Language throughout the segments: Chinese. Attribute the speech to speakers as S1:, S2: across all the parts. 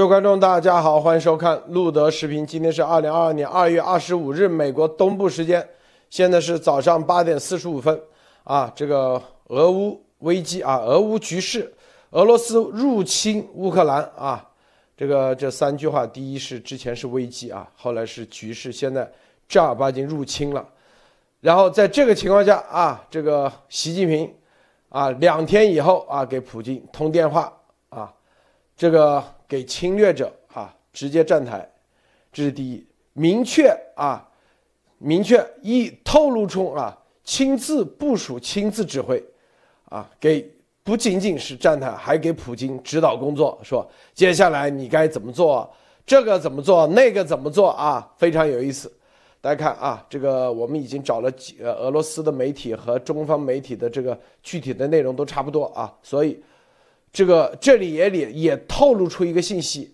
S1: 各位观众，大家好，欢迎收看路德视频。今天是二零二二年二月二十五日，美国东部时间，现在是早上八点四十五分。啊，这个俄乌危机啊，俄乌局势，俄罗斯入侵乌克兰啊，这个这三句话，第一是之前是危机啊，后来是局势，现在正儿八经入侵了。然后在这个情况下啊，这个习近平啊，两天以后啊，给普京通电话，这个。给侵略者啊直接站台，这是第一，明确啊，明确一透露出啊亲自部署、亲自指挥，啊给不仅仅是站台，还给普京指导工作，说接下来你该怎么做，这个怎么做，那个怎么做啊，非常有意思。大家看啊，这个我们已经找了几呃俄罗斯的媒体和中方媒体的这个具体的内容都差不多啊，所以。这个这里也里也透露出一个信息，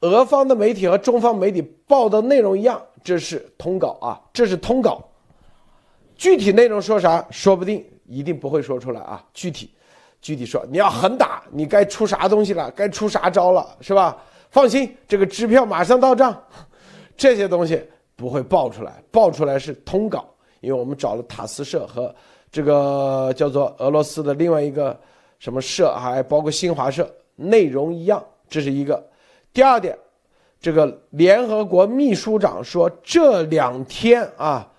S1: 俄方的媒体和中方媒体报的内容一样，这是通稿啊，这是通稿，具体内容说啥，说不定一定不会说出来啊。具体，具体说你要狠打，你该出啥东西了，该出啥招了，是吧？放心，这个支票马上到账，这些东西不会爆出来，爆出来是通稿，因为我们找了塔斯社和这个叫做俄罗斯的另外一个。什么社还包括新华社，内容一样，这是一个。第二点，这个联合国秘书长说，这两天啊，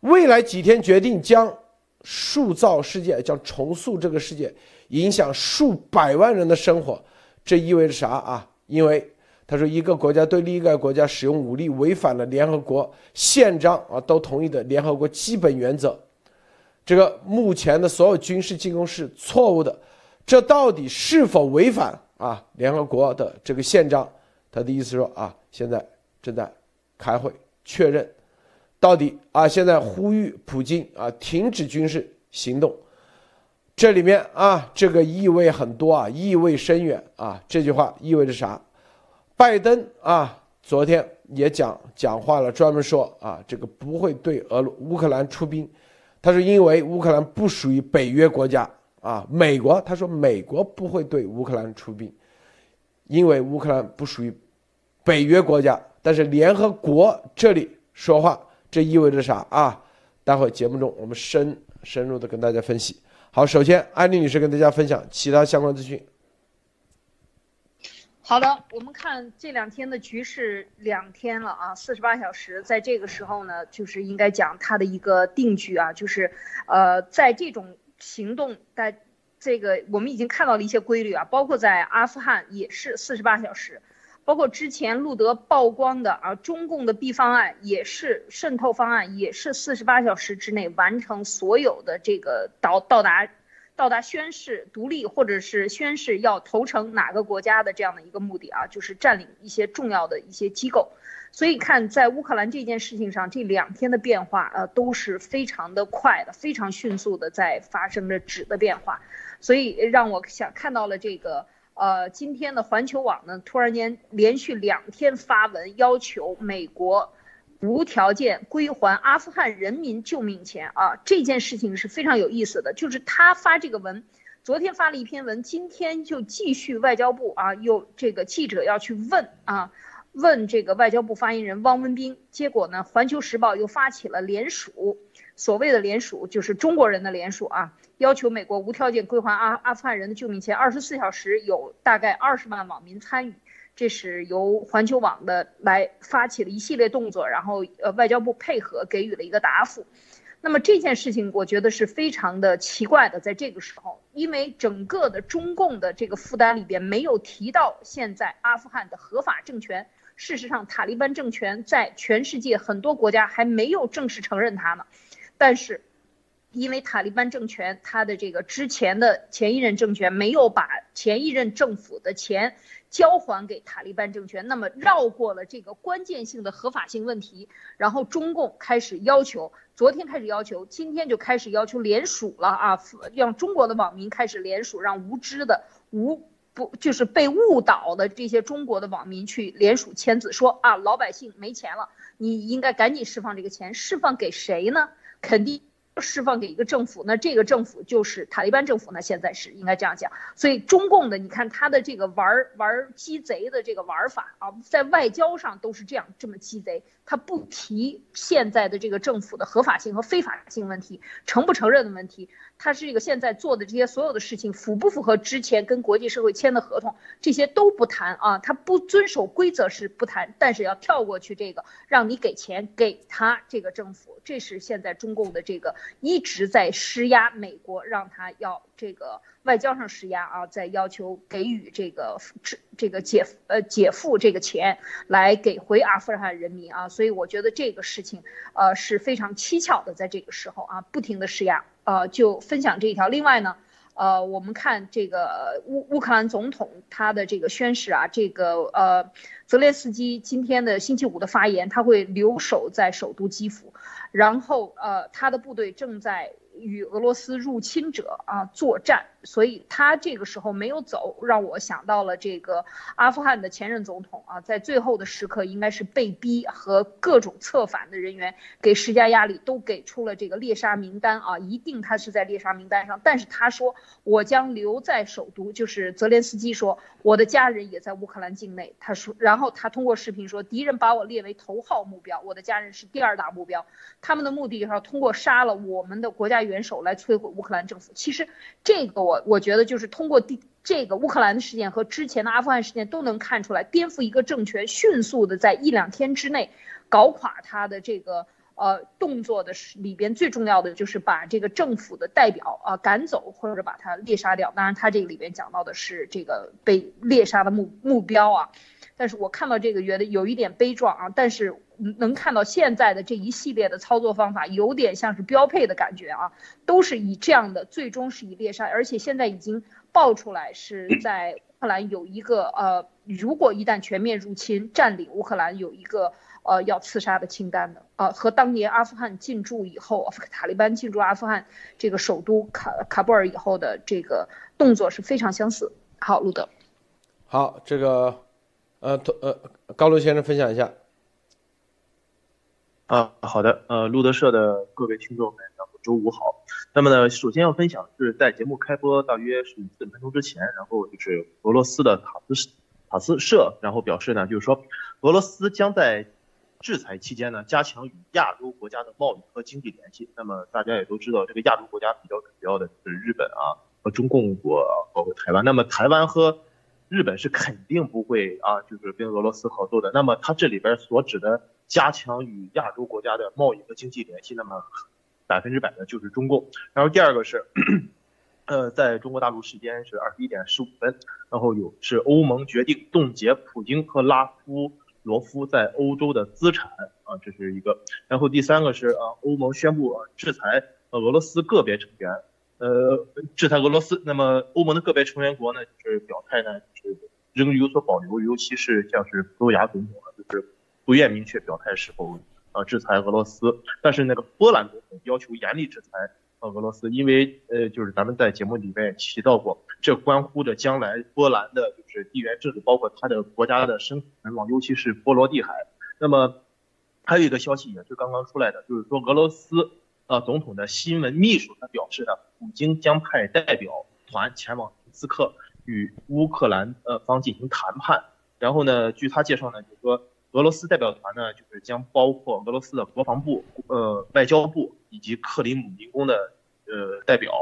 S1: 未来几天决定将塑造世界，将重塑这个世界，影响数百万人的生活。这意味着啥啊？因为他说，一个国家对另一个国家使用武力，违反了联合国宪章啊都同意的联合国基本原则。这个目前的所有军事进攻是错误的。这到底是否违反啊联合国的这个宪章？他的意思说啊，现在正在开会确认，到底啊现在呼吁普京啊停止军事行动。这里面啊这个意味很多啊，意味深远啊。这句话意味着啥？拜登啊昨天也讲讲话了，专门说啊这个不会对俄乌克兰出兵，他说因为乌克兰不属于北约国家。啊，美国他说美国不会对乌克兰出兵，因为乌克兰不属于北约国家。但是联合国这里说话，这意味着啥啊？待会节目中我们深深入的跟大家分析。好，首先安妮女士跟大家分享其他相关资讯。
S2: 好的，我们看这两天的局势，两天了啊，四十八小时，在这个时候呢，就是应该讲它的一个定局啊，就是呃，在这种。行动在这个我们已经看到了一些规律啊，包括在阿富汗也是四十八小时，包括之前路德曝光的啊，中共的 B 方案也是渗透方案，也是四十八小时之内完成所有的这个到到达到达宣誓独立或者是宣誓要投诚哪个国家的这样的一个目的啊，就是占领一些重要的一些机构。所以看在乌克兰这件事情上，这两天的变化，呃，都是非常的快的，非常迅速的在发生着质的变化，所以让我想看到了这个，呃，今天的环球网呢，突然间连续两天发文要求美国无条件归还阿富汗人民救命钱啊，这件事情是非常有意思的，就是他发这个文，昨天发了一篇文，今天就继续外交部啊，又这个记者要去问啊。问这个外交部发言人汪文斌，结果呢？环球时报又发起了联署，所谓的联署就是中国人的联署啊，要求美国无条件归还阿阿富汗人的救命钱。二十四小时有大概二十万网民参与，这是由环球网的来发起了一系列动作，然后呃外交部配合给予了一个答复。那么这件事情我觉得是非常的奇怪的，在这个时候，因为整个的中共的这个负担里边没有提到现在阿富汗的合法政权。事实上，塔利班政权在全世界很多国家还没有正式承认它呢。但是，因为塔利班政权它的这个之前的前一任政权没有把前一任政府的钱交还给塔利班政权，那么绕过了这个关键性的合法性问题，然后中共开始要求，昨天开始要求，今天就开始要求联署了啊，让中国的网民开始联署，让无知的无。不就是被误导的这些中国的网民去联署签字说啊，老百姓没钱了，你应该赶紧释放这个钱，释放给谁呢？肯定释放给一个政府，那这个政府就是塔利班政府，呢现在是应该这样讲。所以中共的，你看他的这个玩玩鸡贼的这个玩法啊，在外交上都是这样这么鸡贼，他不提现在的这个政府的合法性和非法性问题，承不承认的问题。他是这个现在做的这些所有的事情符不符合之前跟国际社会签的合同，这些都不谈啊，他不遵守规则是不谈，但是要跳过去这个，让你给钱给他这个政府，这是现在中共的这个一直在施压美国，让他要这个外交上施压啊，在要求给予这个这这个解呃解付这个钱来给回阿富汗人民啊，所以我觉得这个事情呃是非常蹊跷的，在这个时候啊，不停的施压。呃，就分享这一条。另外呢，呃，我们看这个乌乌克兰总统他的这个宣誓啊，这个呃，泽连斯基今天的星期五的发言，他会留守在首都基辅，然后呃，他的部队正在。与俄罗斯入侵者啊作战，所以他这个时候没有走，让我想到了这个阿富汗的前任总统啊，在最后的时刻应该是被逼和各种策反的人员给施加压力，都给出了这个猎杀名单啊，一定他是在猎杀名单上。但是他说我将留在首都，就是泽连斯基说我的家人也在乌克兰境内。他说，然后他通过视频说敌人把我列为头号目标，我的家人是第二大目标，他们的目的就是要通过杀了我们的国家。元首来摧毁乌克兰政府，其实这个我我觉得就是通过第这个乌克兰的事件和之前的阿富汗事件都能看出来，颠覆一个政权，迅速的在一两天之内搞垮他的这个呃动作的里边最重要的就是把这个政府的代表啊赶走或者把他猎杀掉。当然，他这个里边讲到的是这个被猎杀的目目标啊。但是我看到这个觉得有一点悲壮啊，但是能看到现在的这一系列的操作方法有点像是标配的感觉啊，都是以这样的，最终是以猎杀，而且现在已经爆出来是 在乌克兰有一个呃，如果一旦全面入侵占领乌克兰，有一个呃要刺杀的清单的啊，和当年阿富汗进驻以后，塔利班进驻阿富汗这个首都卡卡布尔以后的这个动作是非常相似。好，路德，
S1: 好，这个。呃，呃，高露先生分享一下。
S3: 啊，好的，呃，路德社的各位听众们，然后周五好。那么呢，首先要分享是在节目开播大约是四分钟之前，然后就是俄罗斯的塔斯塔斯社，然后表示呢，就是说俄罗斯将在制裁期间呢，加强与亚洲国家的贸易和经济联系。那么大家也都知道，这个亚洲国家比较主要的是日本啊和中共国，包括台湾。那么台湾和日本是肯定不会啊，就是跟俄罗斯合作的。那么它这里边所指的加强与亚洲国家的贸易和经济联系，那么百分之百的就是中共。然后第二个是，呃，在中国大陆时间是二十一点十五分，然后有是欧盟决定冻结普京和拉夫罗夫在欧洲的资产啊，这是一个。然后第三个是啊，欧盟宣布制裁俄罗斯个别成员。呃，制裁俄罗斯，那么欧盟的个别成员国呢，就是表态呢，就是仍有所保留，尤其是像是葡萄牙总统啊，就是不愿明确表态是否啊制裁俄罗斯。但是那个波兰总统要求严厉制裁呃俄罗斯，因为呃就是咱们在节目里面提到过，这关乎着将来波兰的就是地缘政治，包括它的国家的生存往，尤其是波罗的海。那么还有一个消息也是刚刚出来的，就是说俄罗斯。呃，总统的新闻秘书他表示呢，普京将派代表团前往明斯克与乌克兰呃方进行谈判。然后呢，据他介绍呢，就是说俄罗斯代表团呢，就是将包括俄罗斯的国防部、呃外交部以及克里姆林宫的呃代表。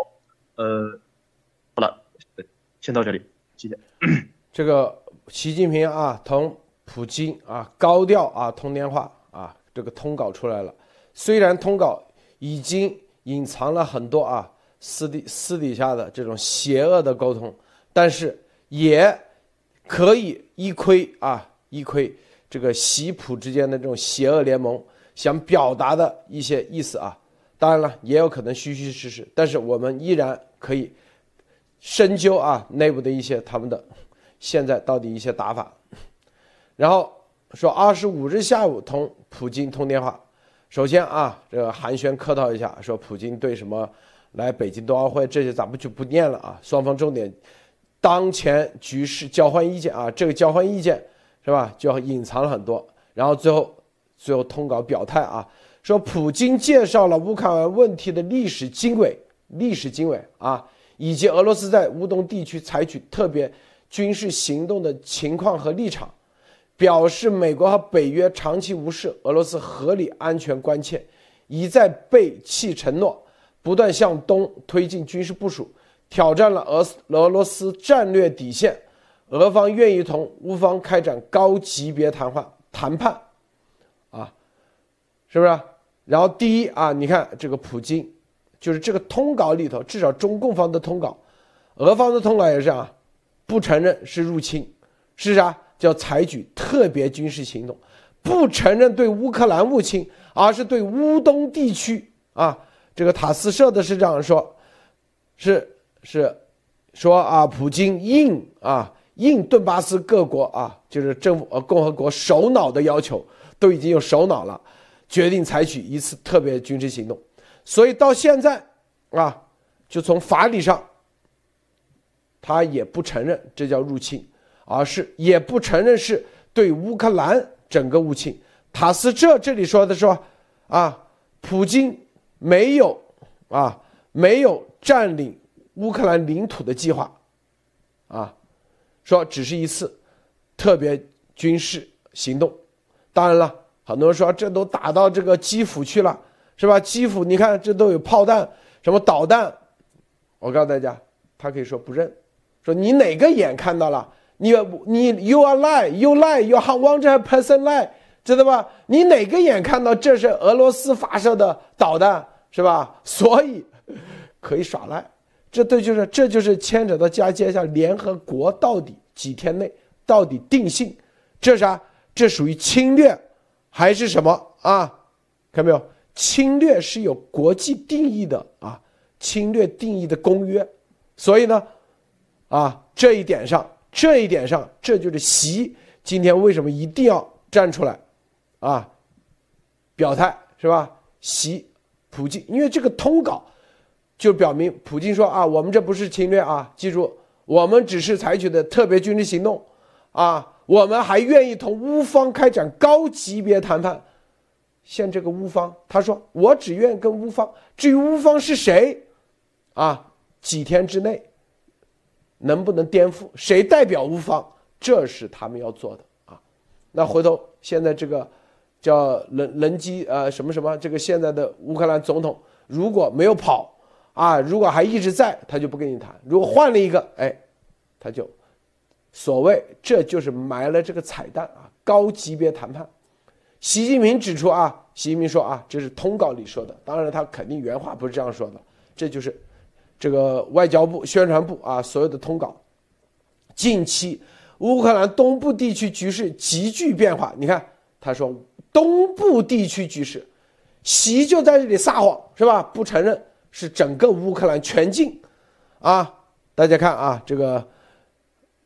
S3: 呃，好了，先到这里，谢谢。
S1: 这个习近平啊，同普京啊高调啊通电话啊，这个通稿出来了，虽然通稿。已经隐藏了很多啊私底私底下的这种邪恶的沟通，但是也可以一窥啊一窥这个习普之间的这种邪恶联盟想表达的一些意思啊。当然了，也有可能虚虚实实，但是我们依然可以深究啊内部的一些他们的现在到底一些打法。然后说二十五日下午同普京通电话。首先啊，这个寒暄客套一下，说普京对什么来北京冬奥会这些咱们就不念了啊。双方重点当前局势交换意见啊，这个交换意见是吧？就隐藏了很多。然后最后最后通稿表态啊，说普京介绍了乌克兰问题的历史经纬、历史经纬啊，以及俄罗斯在乌东地区采取特别军事行动的情况和立场，表示美国和北约长期无视俄罗斯合理安全关切，一再背弃承诺，不断向东推进军事部署，挑战了俄俄罗斯战略底线。俄方愿意同乌方开展高级别谈话谈判，啊，是不是？然后第一啊，你看这个普京，就是这个通稿里头，至少中共方的通稿，俄方的通稿也是啊，不承认是入侵，是啥？叫采取特别军事行动，不承认对乌克兰入侵，而是对乌东地区啊。这个塔斯社的是这样说，是是说啊，普京应啊。应顿巴斯各国啊，就是政府呃共和国首脑的要求，都已经有首脑了，决定采取一次特别军事行动。所以到现在啊，就从法理上，他也不承认这叫入侵，而是也不承认是对乌克兰整个入侵。塔斯这这里说的说啊，普京没有啊没有占领乌克兰领土的计划，啊。说只是一次特别军事行动，当然了，很多人说这都打到这个基辅去了，是吧？基辅你看这都有炮弹，什么导弹，我告诉大家，他可以说不认，说你哪个眼看到了？你你 you are lie you lie you want to person lie，知道吧？你哪个眼看到这是俄罗斯发射的导弹，是吧？所以可以耍赖。这都就是，这就是牵扯到加接下联合国到底几天内到底定性，这啥？这属于侵略还是什么啊？看到没有？侵略是有国际定义的啊，侵略定义的公约。所以呢，啊，这一点上，这一点上，这就是习今天为什么一定要站出来，啊，表态是吧？习普京，因为这个通稿。就表明，普京说啊，我们这不是侵略啊，记住，我们只是采取的特别军事行动，啊，我们还愿意同乌方开展高级别谈判。现这个乌方，他说我只愿跟乌方，至于乌方是谁，啊，几天之内能不能颠覆，谁代表乌方，这是他们要做的啊。那回头现在这个叫人人机呃什么什么，这个现在的乌克兰总统如果没有跑。啊，如果还一直在，他就不跟你谈；如果换了一个，哎，他就所谓这就是埋了这个彩蛋啊，高级别谈判。习近平指出啊，习近平说啊，这是通稿里说的，当然他肯定原话不是这样说的，这就是这个外交部宣传部啊所有的通稿。近期乌克兰东部地区局势急剧变化，你看他说东部地区局势，习就在这里撒谎是吧？不承认。是整个乌克兰全境，啊，大家看啊，这个，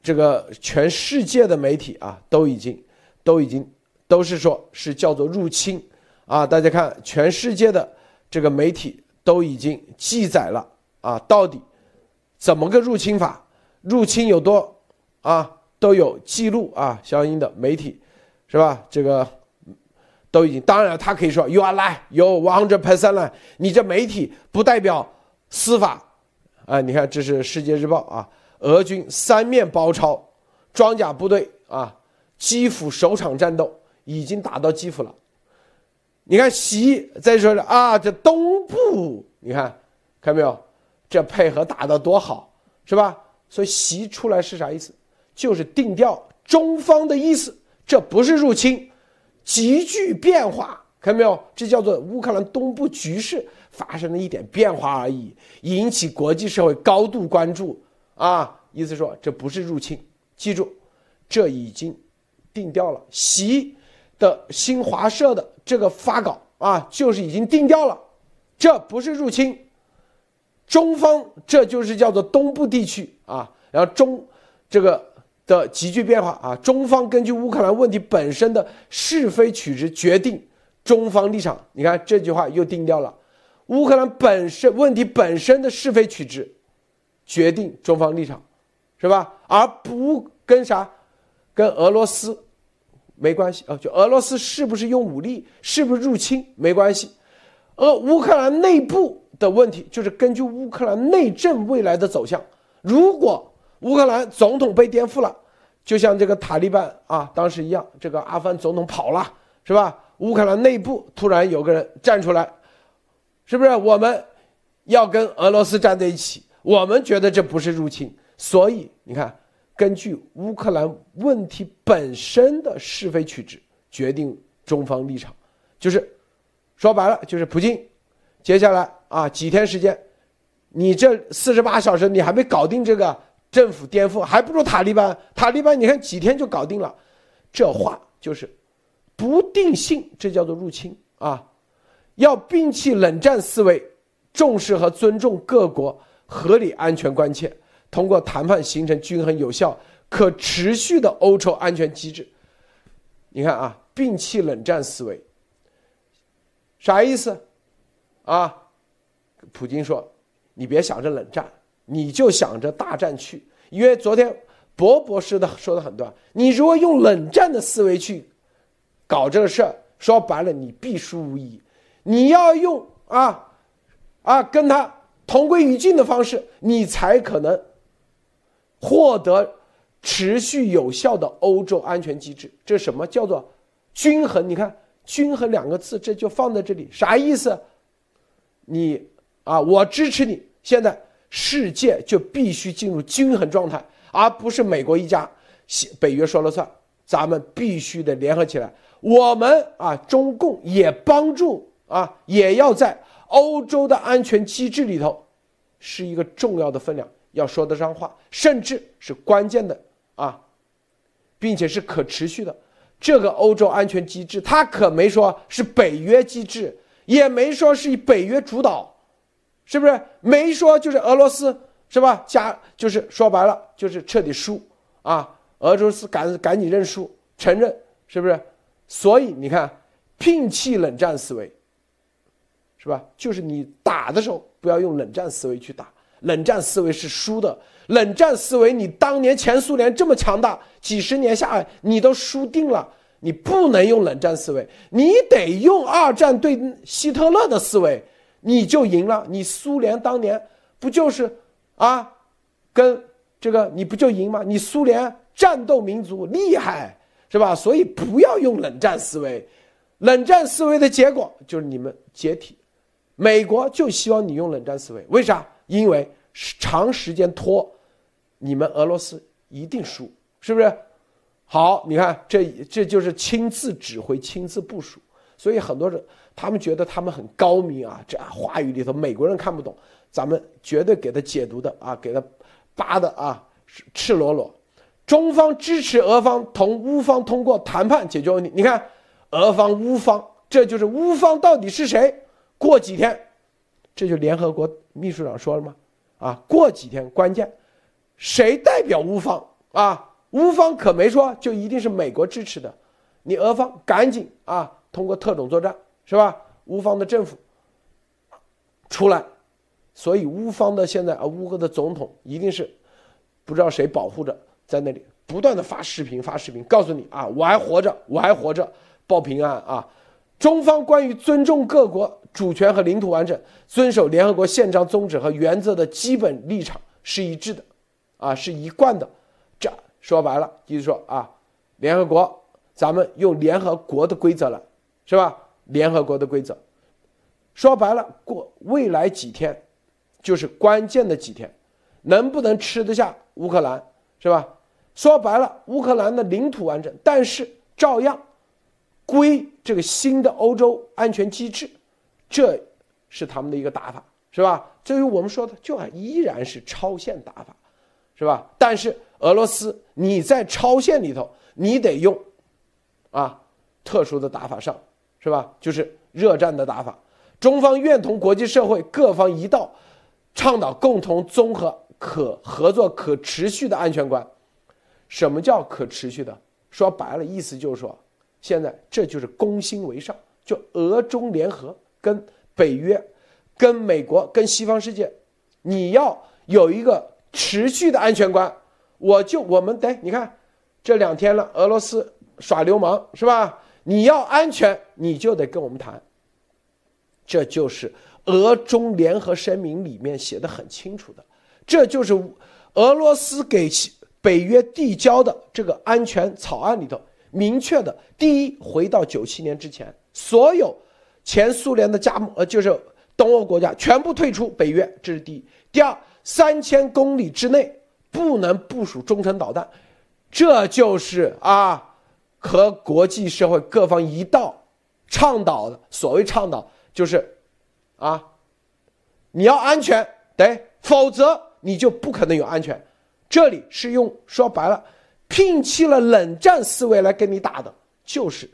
S1: 这个全世界的媒体啊，都已经，都已经，都是说是叫做入侵，啊，大家看全世界的这个媒体都已经记载了啊，到底怎么个入侵法，入侵有多啊，都有记录啊，相应的媒体，是吧？这个。都已经，当然他可以说 “you are lie, you one hundred percent lie”。你这媒体不代表司法，啊，你看这是《世界日报》啊，俄军三面包抄，装甲部队啊，基辅首场战斗已经打到基辅了。你看习再说了啊，这东部，你看看没有，这配合打得多好，是吧？所以习出来是啥意思？就是定调中方的意思，这不是入侵。急剧变化，看到没有？这叫做乌克兰东部局势发生了一点变化而已，引起国际社会高度关注啊！意思说这不是入侵，记住，这已经定调了。习的新华社的这个发稿啊，就是已经定调了，这不是入侵。中方这就是叫做东部地区啊，然后中这个。的急剧变化啊！中方根据乌克兰问题本身的是非曲直决定中方立场。你看这句话又定掉了，乌克兰本身问题本身的是非曲直决定中方立场，是吧？而不跟啥，跟俄罗斯没关系啊，就俄罗斯是不是用武力，是不是入侵没关系，而乌克兰内部的问题就是根据乌克兰内政未来的走向，如果乌克兰总统被颠覆了，就像这个塔利班啊当时一样，这个阿富汗总统跑了，是吧？乌克兰内部突然有个人站出来，是不是我们要跟俄罗斯站在一起？我们觉得这不是入侵，所以你看。根据乌克兰问题本身的是非曲直决定中方立场，就是说白了就是普京，接下来啊几天时间，你这四十八小时你还没搞定这个政府颠覆，还不如塔利班。塔利班你看几天就搞定了，这话就是不定性，这叫做入侵啊！要摒弃冷战思维，重视和尊重各国合理安全关切。通过谈判形成均衡、有效、可持续的欧洲安全机制。你看啊，摒弃冷战思维，啥意思？啊，普京说：“你别想着冷战，你就想着大战去。”因为昨天博博士的说的很对，你如果用冷战的思维去搞这个事儿，说白了你必输无疑。你要用啊啊跟他同归于尽的方式，你才可能。获得持续有效的欧洲安全机制，这什么叫做均衡？你看“均衡”两个字，这就放在这里，啥意思？你啊，我支持你。现在世界就必须进入均衡状态，而不是美国一家，北约说了算。咱们必须得联合起来。我们啊，中共也帮助啊，也要在欧洲的安全机制里头是一个重要的分量。要说得上话，甚至是关键的啊，并且是可持续的。这个欧洲安全机制，它可没说是北约机制，也没说是以北约主导，是不是？没说就是俄罗斯是吧？加就是说白了就是彻底输啊！俄罗斯赶赶紧认输，承认是不是？所以你看，摒弃冷战思维，是吧？就是你打的时候不要用冷战思维去打。冷战思维是输的，冷战思维，你当年前苏联这么强大，几十年下来你都输定了，你不能用冷战思维，你得用二战对希特勒的思维，你就赢了。你苏联当年不就是啊，跟这个你不就赢吗？你苏联战斗民族厉害是吧？所以不要用冷战思维，冷战思维的结果就是你们解体。美国就希望你用冷战思维，为啥？因为长时间拖，你们俄罗斯一定输，是不是？好，你看这这就是亲自指挥、亲自部署，所以很多人他们觉得他们很高明啊，这话语里头美国人看不懂，咱们绝对给他解读的啊，给他扒的啊，赤裸裸。中方支持俄方同乌方通过谈判解决问题。你看，俄方、乌方，这就是乌方到底是谁？过几天。这就联合国秘书长说了吗？啊，过几天关键，谁代表乌方啊？乌方可没说就一定是美国支持的，你俄方赶紧啊，通过特种作战是吧？乌方的政府出来，所以乌方的现在啊，乌克的总统一定是不知道谁保护着，在那里不断的发视频发视频，告诉你啊，我还活着，我还活着，报平安啊！中方关于尊重各国。主权和领土完整，遵守联合国宪章宗旨和原则的基本立场是一致的，啊，是一贯的。这说白了就是说啊，联合国，咱们用联合国的规则了，是吧？联合国的规则，说白了，过未来几天，就是关键的几天，能不能吃得下乌克兰，是吧？说白了，乌克兰的领土完整，但是照样归这个新的欧洲安全机制。这是他们的一个打法，是吧？至于我们说的，就依然是超限打法，是吧？但是俄罗斯，你在超限里头，你得用啊特殊的打法上，是吧？就是热战的打法。中方愿同国际社会各方一道，倡导共同综合、可合作、可持续的安全观。什么叫可持续的？说白了，意思就是说，现在这就是攻心为上，就俄中联合。跟北约、跟美国、跟西方世界，你要有一个持续的安全观，我就我们得你看，这两天了，俄罗斯耍流氓是吧？你要安全，你就得跟我们谈。这就是俄中联合声明里面写的很清楚的，这就是俄罗斯给北约递交的这个安全草案里头明确的：第一，回到九七年之前，所有前苏联的加盟呃就是东欧国家全部退出北约，这是第一；第二，三千公里之内不能部署中程导弹，这就是啊和国际社会各方一道倡导的所谓倡导。就是，啊，你要安全对，否则你就不可能有安全。这里是用说白了，摒弃了冷战思维来跟你打的，就是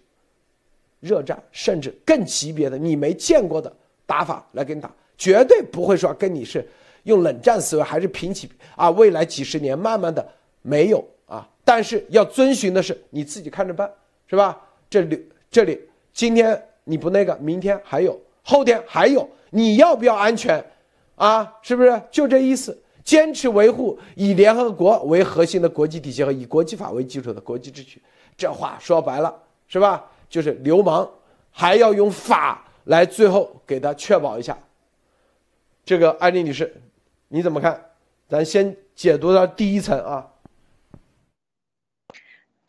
S1: 热战，甚至更级别的你没见过的打法来跟你打，绝对不会说跟你是用冷战思维，还是平起啊，未来几十年慢慢的没有，但是要遵循的是你自己看着办，是吧？这里这里今天你不那个，明天还有。后天还有，你要不要安全，啊，是不是就这意思？坚持维护以联合国为核心的国际体系和以国际法为基础的国际秩序，这话说白了是吧？就是流氓还要用法来最后给他确保一下。这个安妮女士，你怎么看？咱先解读到第一层啊。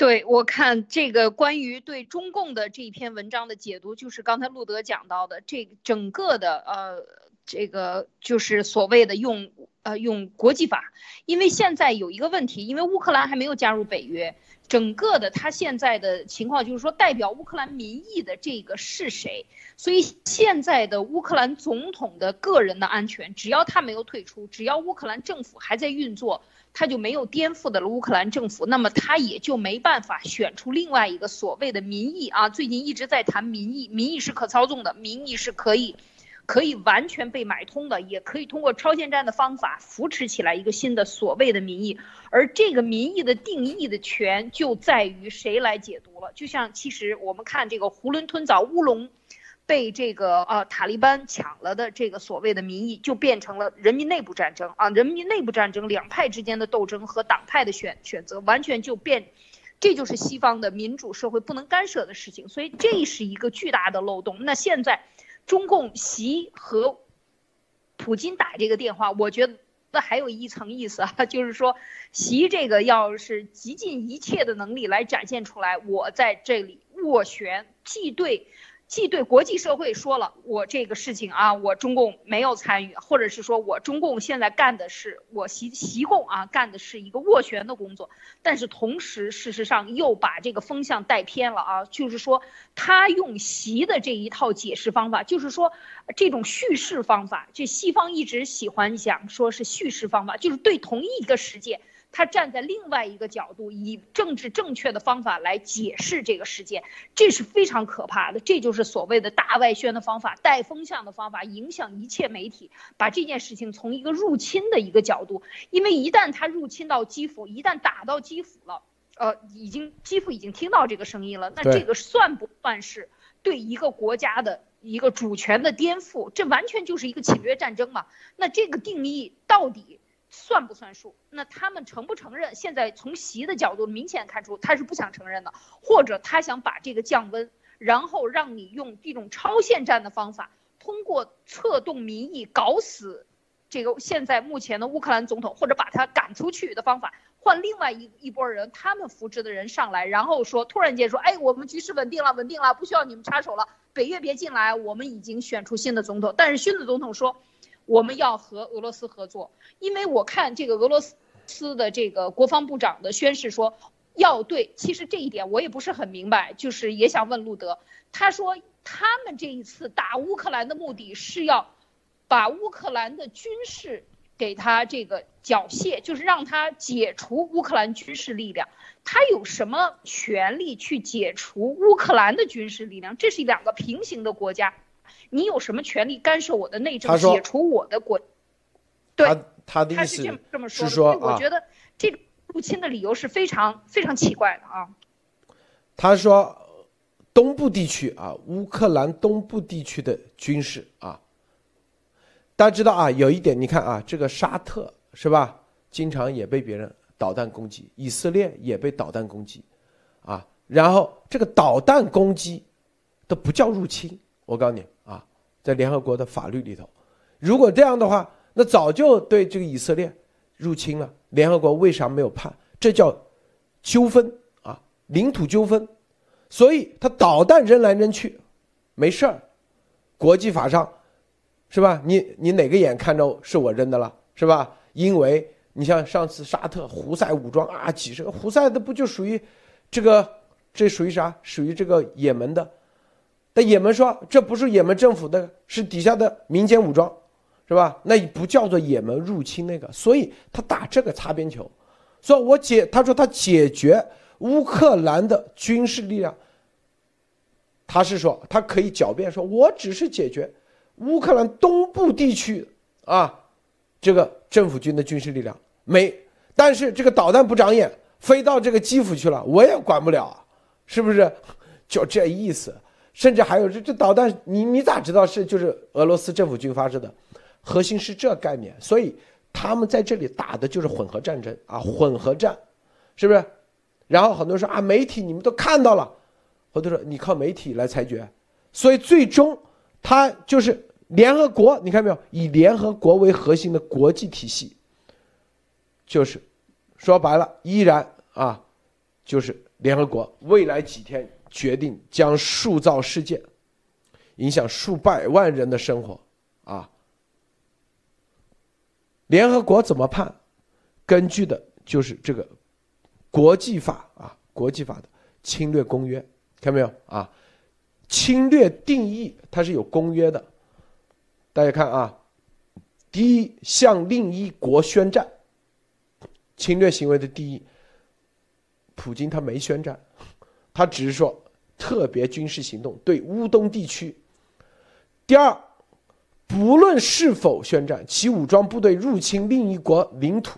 S2: 对我看这个关于对中共的这一篇文章的解读，就是刚才路德讲到的，这整个的呃，这个就是所谓的用呃用国际法，因为现在有一个问题，因为乌克兰还没有加入北约，整个的他现在的情况就是说，代表乌克兰民意的这个是谁？所以现在的乌克兰总统的个人的安全，只要他没有退出，只要乌克兰政府还在运作。他就没有颠覆的了乌克兰政府，那么他也就没办法选出另外一个所谓的民意啊。最近一直在谈民意，民意是可操纵的，民意是可以，可以完全被买通的，也可以通过超限战的方法扶持起来一个新的所谓的民意。而这个民意的定义的权就在于谁来解读了。就像其实我们看这个囫囵吞枣乌龙。被这个呃塔利班抢了的这个所谓的民意，就变成了人民内部战争啊！人民内部战争，两派之间的斗争和党派的选选择，完全就变，这就是西方的民主社会不能干涉的事情。所以这是一个巨大的漏洞。那现在，中共习和普京打这个电话，我觉得还有一层意思啊，就是说习这个要是极尽一切的能力来展现出来，我在这里斡旋，既对。既对国际社会说了我这个事情啊，我中共没有参与，或者是说我中共现在干的是我习习共啊干的是一个斡旋的工作，但是同时事实上又把这个风向带偏了啊，就是说他用习的这一套解释方法，就是说这种叙事方法，这西方一直喜欢讲说是叙事方法，就是对同一个事件。他站在另外一个角度，以政治正确的方法来解释这个事件，这是非常可怕的。这就是所谓的大外宣的方法，带风向的方法，影响一切媒体，把这件事情从一个入侵的一个角度，因为一旦他入侵到基辅，一旦打到基辅了，呃，已经基辅已经听到这个声音了，那这个算不算是对一个国家的一个主权的颠覆？这完全就是一个侵略战争嘛？那这个定义到底？算不算数？那他们承不承认？现在从习的角度明显看出他是不想承认的，或者他想把这个降温，然后让你用这种超限战的方法，通过策动民意搞死这个现在目前的乌克兰总统，或者把他赶出去的方法，换另外一一波人，他们扶植的人上来，然后说突然间说，哎，我们局势稳定了，稳定了，不需要你们插手了，北约别进来，我们已经选出新的总统。但是新的总统说。我们要和俄罗斯合作，因为我看这个俄罗斯斯的这个国防部长的宣誓说，要对，其实这一点我也不是很明白，就是也想问路德，他说他们这一次打乌克兰的目的是要把乌克兰的军事给他这个缴械，就是让他解除乌克兰军事力量，他有什么权利去解除乌克兰的军事力量？这是两个平行的国家。你有什么权利干涉我的内政，解除我的国？对，
S1: 他的意
S2: 思是这么
S1: 说
S2: 的。我觉得这个入侵的理由是非常非常奇怪的啊。
S1: 他说，东部地区啊，乌克兰东部地区的军事啊，大家知道啊，有一点，你看啊，这个沙特是吧，经常也被别人导弹攻击，以色列也被导弹攻击，啊，然后这个导弹攻击都不叫入侵。我告诉你啊，在联合国的法律里头，如果这样的话，那早就对这个以色列入侵了。联合国为啥没有判？这叫纠纷啊，领土纠纷。所以他导弹扔来扔去，没事儿。国际法上，是吧？你你哪个眼看着是我扔的了，是吧？因为你像上次沙特胡塞武装啊，几十个胡塞的不就属于这个？这属于啥？属于这个也门的。但也门说这不是也门政府的，是底下的民间武装，是吧？那不叫做也门入侵那个。所以他打这个擦边球，说我解，他说他解决乌克兰的军事力量。他是说，他可以狡辩说，我只是解决乌克兰东部地区啊，这个政府军的军事力量没，但是这个导弹不长眼，飞到这个基辅去了，我也管不了，是不是？就这意思。甚至还有这这导弹，你你咋知道是就是俄罗斯政府军发射的？核心是这概念，所以他们在这里打的就是混合战争啊，混合战，是不是？然后很多人说啊，媒体你们都看到了。或者说你靠媒体来裁决，所以最终他就是联合国，你看没有？以联合国为核心的国际体系，就是说白了，依然啊，就是联合国未来几天决定将塑造世界，影响数百万人的生活啊。联合国怎么判？根据的就是这个国际法啊，国际法的侵略公约。看到没有啊？侵略定义它是有公约的，大家看啊，第一，向另一国宣战，侵略行为的第一，普京他没宣战，他只是说特别军事行动对乌东地区。第二，不论是否宣战，其武装部队入侵另一国领土，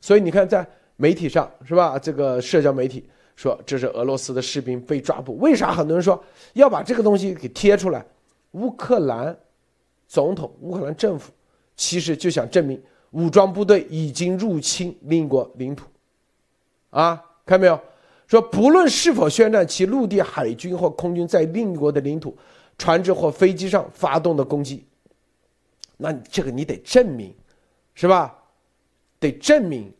S1: 所以你看在媒体上是吧？这个社交媒体。说这是俄罗斯的士兵被抓捕，为啥很多人说要把这个东西给贴出来？乌克兰总统、乌克兰政府其实就想证明武装部队已经入侵另一国领土，啊，看到没有？说不论是否宣战，其陆地、海军或空军在另一国的领土、船只或飞机上发动的攻击，那这个你得证明，是吧？得证明。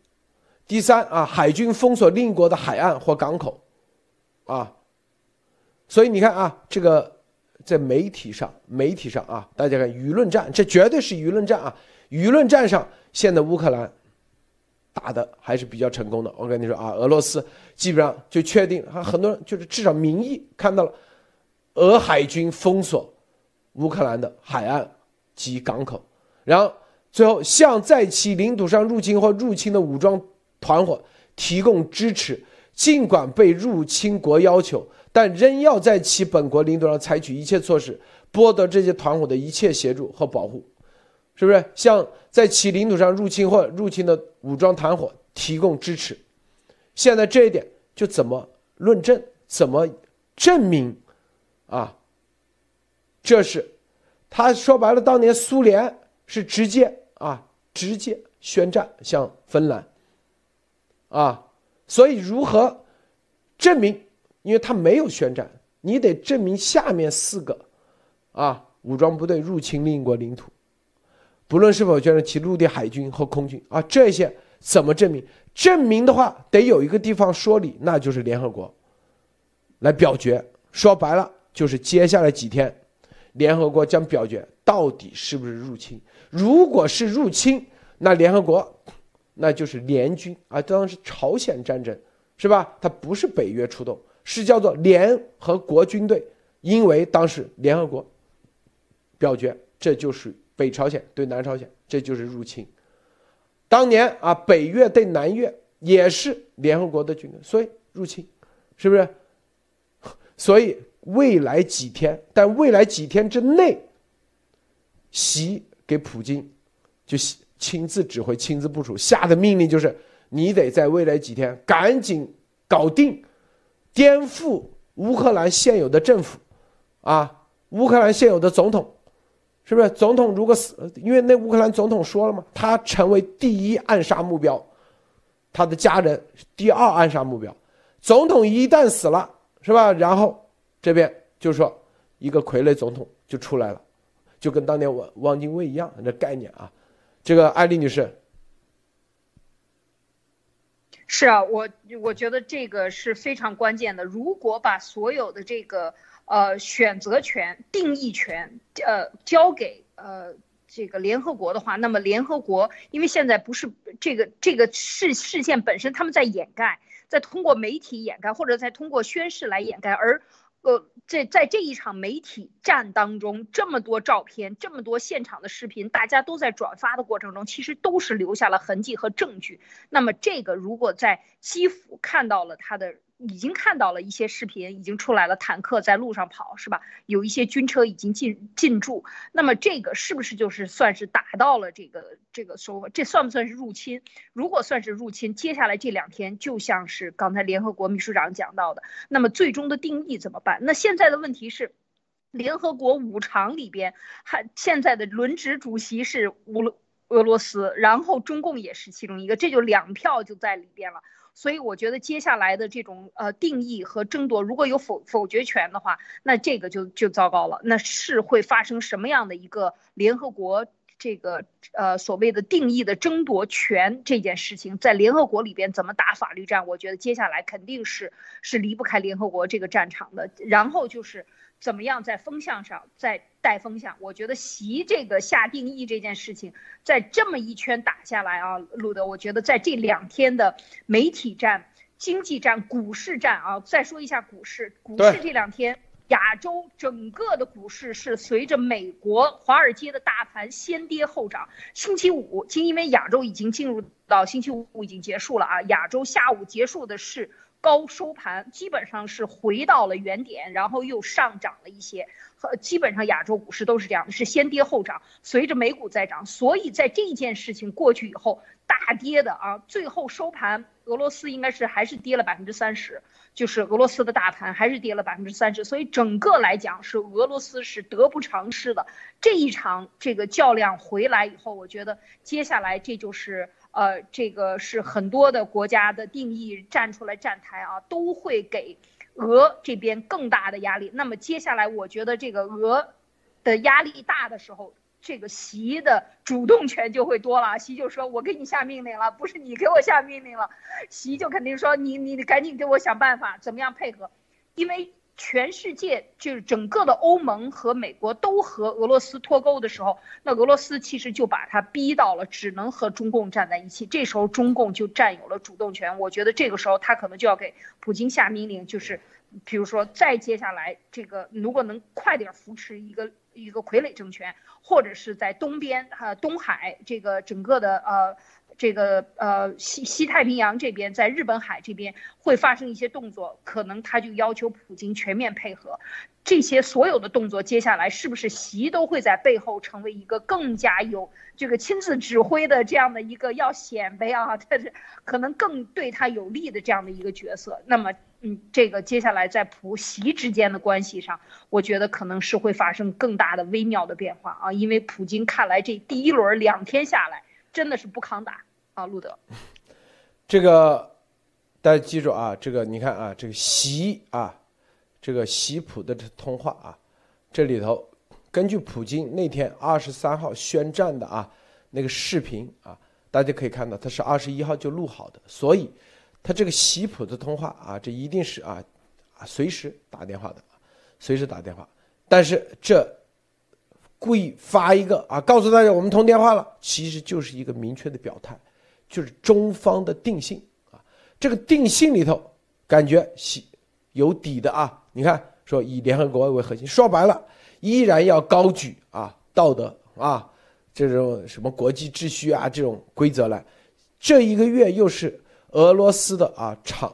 S1: 第三啊，海军封锁另一国的海岸或港口，啊，所以你看啊，这个在媒体上，媒体上啊，大家看舆论战，这绝对是舆论战啊！舆论战上，现在乌克兰打的还是比较成功的。我跟你说啊，俄罗斯基本上就确定，啊，很多人就是至少民意看到了，俄海军封锁乌克兰的海岸及港口，然后最后向在其领土上入侵或入侵的武装。团伙提供支持，尽管被入侵国要求，但仍要在其本国领土上采取一切措施，剥夺这些团伙的一切协助和保护，是不是？向在其领土上入侵或入侵的武装团伙提供支持。现在这一点就怎么论证？怎么证明？啊，这是他说白了，当年苏联是直接啊，直接宣战向芬兰。啊，所以如何证明？因为他没有宣战，你得证明下面四个啊，武装部队入侵另一国领土，不论是否宣战，其陆地、海军和空军啊，这些怎么证明？证明的话，得有一个地方说理，那就是联合国来表决。说白了，就是接下来几天，联合国将表决到底是不是入侵。如果是入侵，那联合国。那就是联军啊，当时朝鲜战争，是吧？它不是北约出动，是叫做联合国军队，因为当时联合国表决，这就是北朝鲜对南朝鲜，这就是入侵。当年啊，北越对南越也是联合国的军队，所以入侵，是不是？所以未来几天，但未来几天之内，习给普京就。亲自指挥、亲自部署，下的命令就是：你得在未来几天赶紧搞定，颠覆乌克兰现有的政府，啊，乌克兰现有的总统，是不是？总统如果死，因为那乌克兰总统说了嘛，他成为第一暗杀目标，他的家人第二暗杀目标，总统一旦死了，是吧？然后这边就说一个傀儡总统就出来了，就跟当年汪汪精卫一样，这概念啊。这个艾丽女士，
S2: 是啊，我我觉得这个是非常关键的。如果把所有的这个呃选择权、定义权呃交给呃。这个联合国的话，那么联合国因为现在不是这个这个事事件本身，他们在掩盖，在通过媒体掩盖，或者在通过宣誓来掩盖。而，呃，在在这一场媒体战当中，这么多照片，这么多现场的视频，大家都在转发的过程中，其实都是留下了痕迹和证据。那么这个如果在基辅看到了他的。已经看到了一些视频，已经出来了，坦克在路上跑，是吧？有一些军车已经进进驻，那么这个是不是就是算是达到了这个这个说，这算不算是入侵？如果算是入侵，接下来这两天就像是刚才联合国秘书长讲到的，那么最终的定义怎么办？那现在的问题是，联合国五常里边还现在的轮值主席是乌俄罗斯，然后中共也是其中一个，这就两票就在里边了。所以我觉得接下来的这种呃定义和争夺，如果有否否决权的话，那这个就就糟糕了。那是会发生什么样的一个联合国这个呃所谓的定义的争夺权这件事情，在联合国里边怎么打法律战？我觉得接下来肯定是是离不开联合国这个战场的。然后就是。怎么样在风向上在带风向？我觉得习这个下定义这件事情，在这么一圈打下来啊，路德，我觉得在这两天的媒体战、经济战、股市战啊，再说一下股市，股市这两天亚洲整个的股市是随着美国华尔街的大盘先跌后涨。星期五，今因为亚洲已经进入到星期五已经结束了啊，亚洲下午结束的是。高收盘基本上是回到了原点，然后又上涨了一些，和基本上亚洲股市都是这样的，是先跌后涨，随着美股在涨，所以在这件事情过去以后，大跌的啊，最后收盘，俄罗斯应该是还是跌了百分之三十，就是俄罗斯的大盘还是跌了百分之三十，所以整个来讲是俄罗斯是得不偿失的。这一场这个较量回来以后，我觉得接下来这就是。呃，这个是很多的国家的定义站出来站台啊，都会给俄这边更大的压力。那么接下来，我觉得这个俄的压力大的时候，这个习的主动权就会多了。习就说：“我给你下命令了，不是你给我下命令了。”习就肯定说：“你你赶紧给我想办法，怎么样配合？”因为。全世界就是整个的欧盟和美国都和俄罗斯脱钩的时候，那俄罗斯其实就把他逼到了只能和中共站在一起。这时候中共就占有了主动权。我觉得这个时候他可能就要给普京下命令，就是比如说再接下来这个如果能快点扶持一个一个傀儡政权，或者是在东边哈东海这个整个的呃。这个呃西西太平洋这边，在日本海这边会发生一些动作，可能他就要求普京全面配合。这些所有的动作，接下来是不是习都会在背后成为一个更加有这个亲自指挥的这样的一个要显摆啊，但是可能更对他有利的这样的一个角色。那么，嗯，这个接下来在普习之间的关系上，我觉得可能是会发生更大的微妙的变化啊，因为普京看来这第一轮两天下来。真的是不抗打啊，路德。
S1: 这个大家记住啊，这个你看啊，这个习啊，这个习普的通话啊，这里头根据普京那天二十三号宣战的啊那个视频啊，大家可以看到他是二十一号就录好的，所以他这个习普的通话啊，这一定是啊啊随时打电话的，随时打电话，但是这。故意发一个啊，告诉大家我们通电话了，其实就是一个明确的表态，就是中方的定性啊。这个定性里头，感觉是有底的啊。你看，说以联合国为核心，说白了，依然要高举啊道德啊这种什么国际秩序啊这种规则来。这一个月又是俄罗斯的啊场，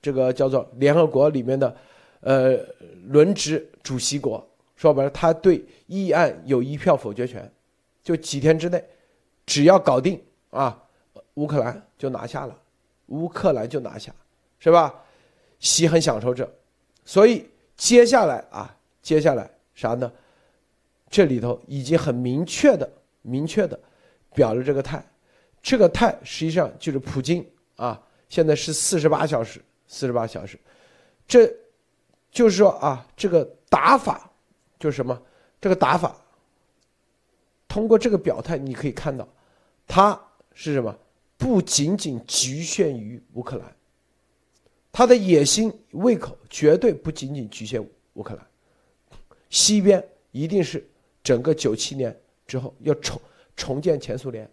S1: 这个叫做联合国里面的呃轮值主席国。说白了，他对议案有一票否决权，就几天之内，只要搞定啊，乌克兰就拿下了，乌克兰就拿下，是吧？习很享受这，所以接下来啊，接下来啥呢？这里头已经很明确的、明确的表了这个态，这个态实际上就是普京啊，现在是四十八小时四十八小时，这就是说啊，这个打法就是什么？这个打法通过这个表态，你可以看到，他是什么？不仅仅局限于乌克兰，他的野心胃口绝对不仅仅局限乌克兰，西边一定是整个九七年之后要重重建前苏联，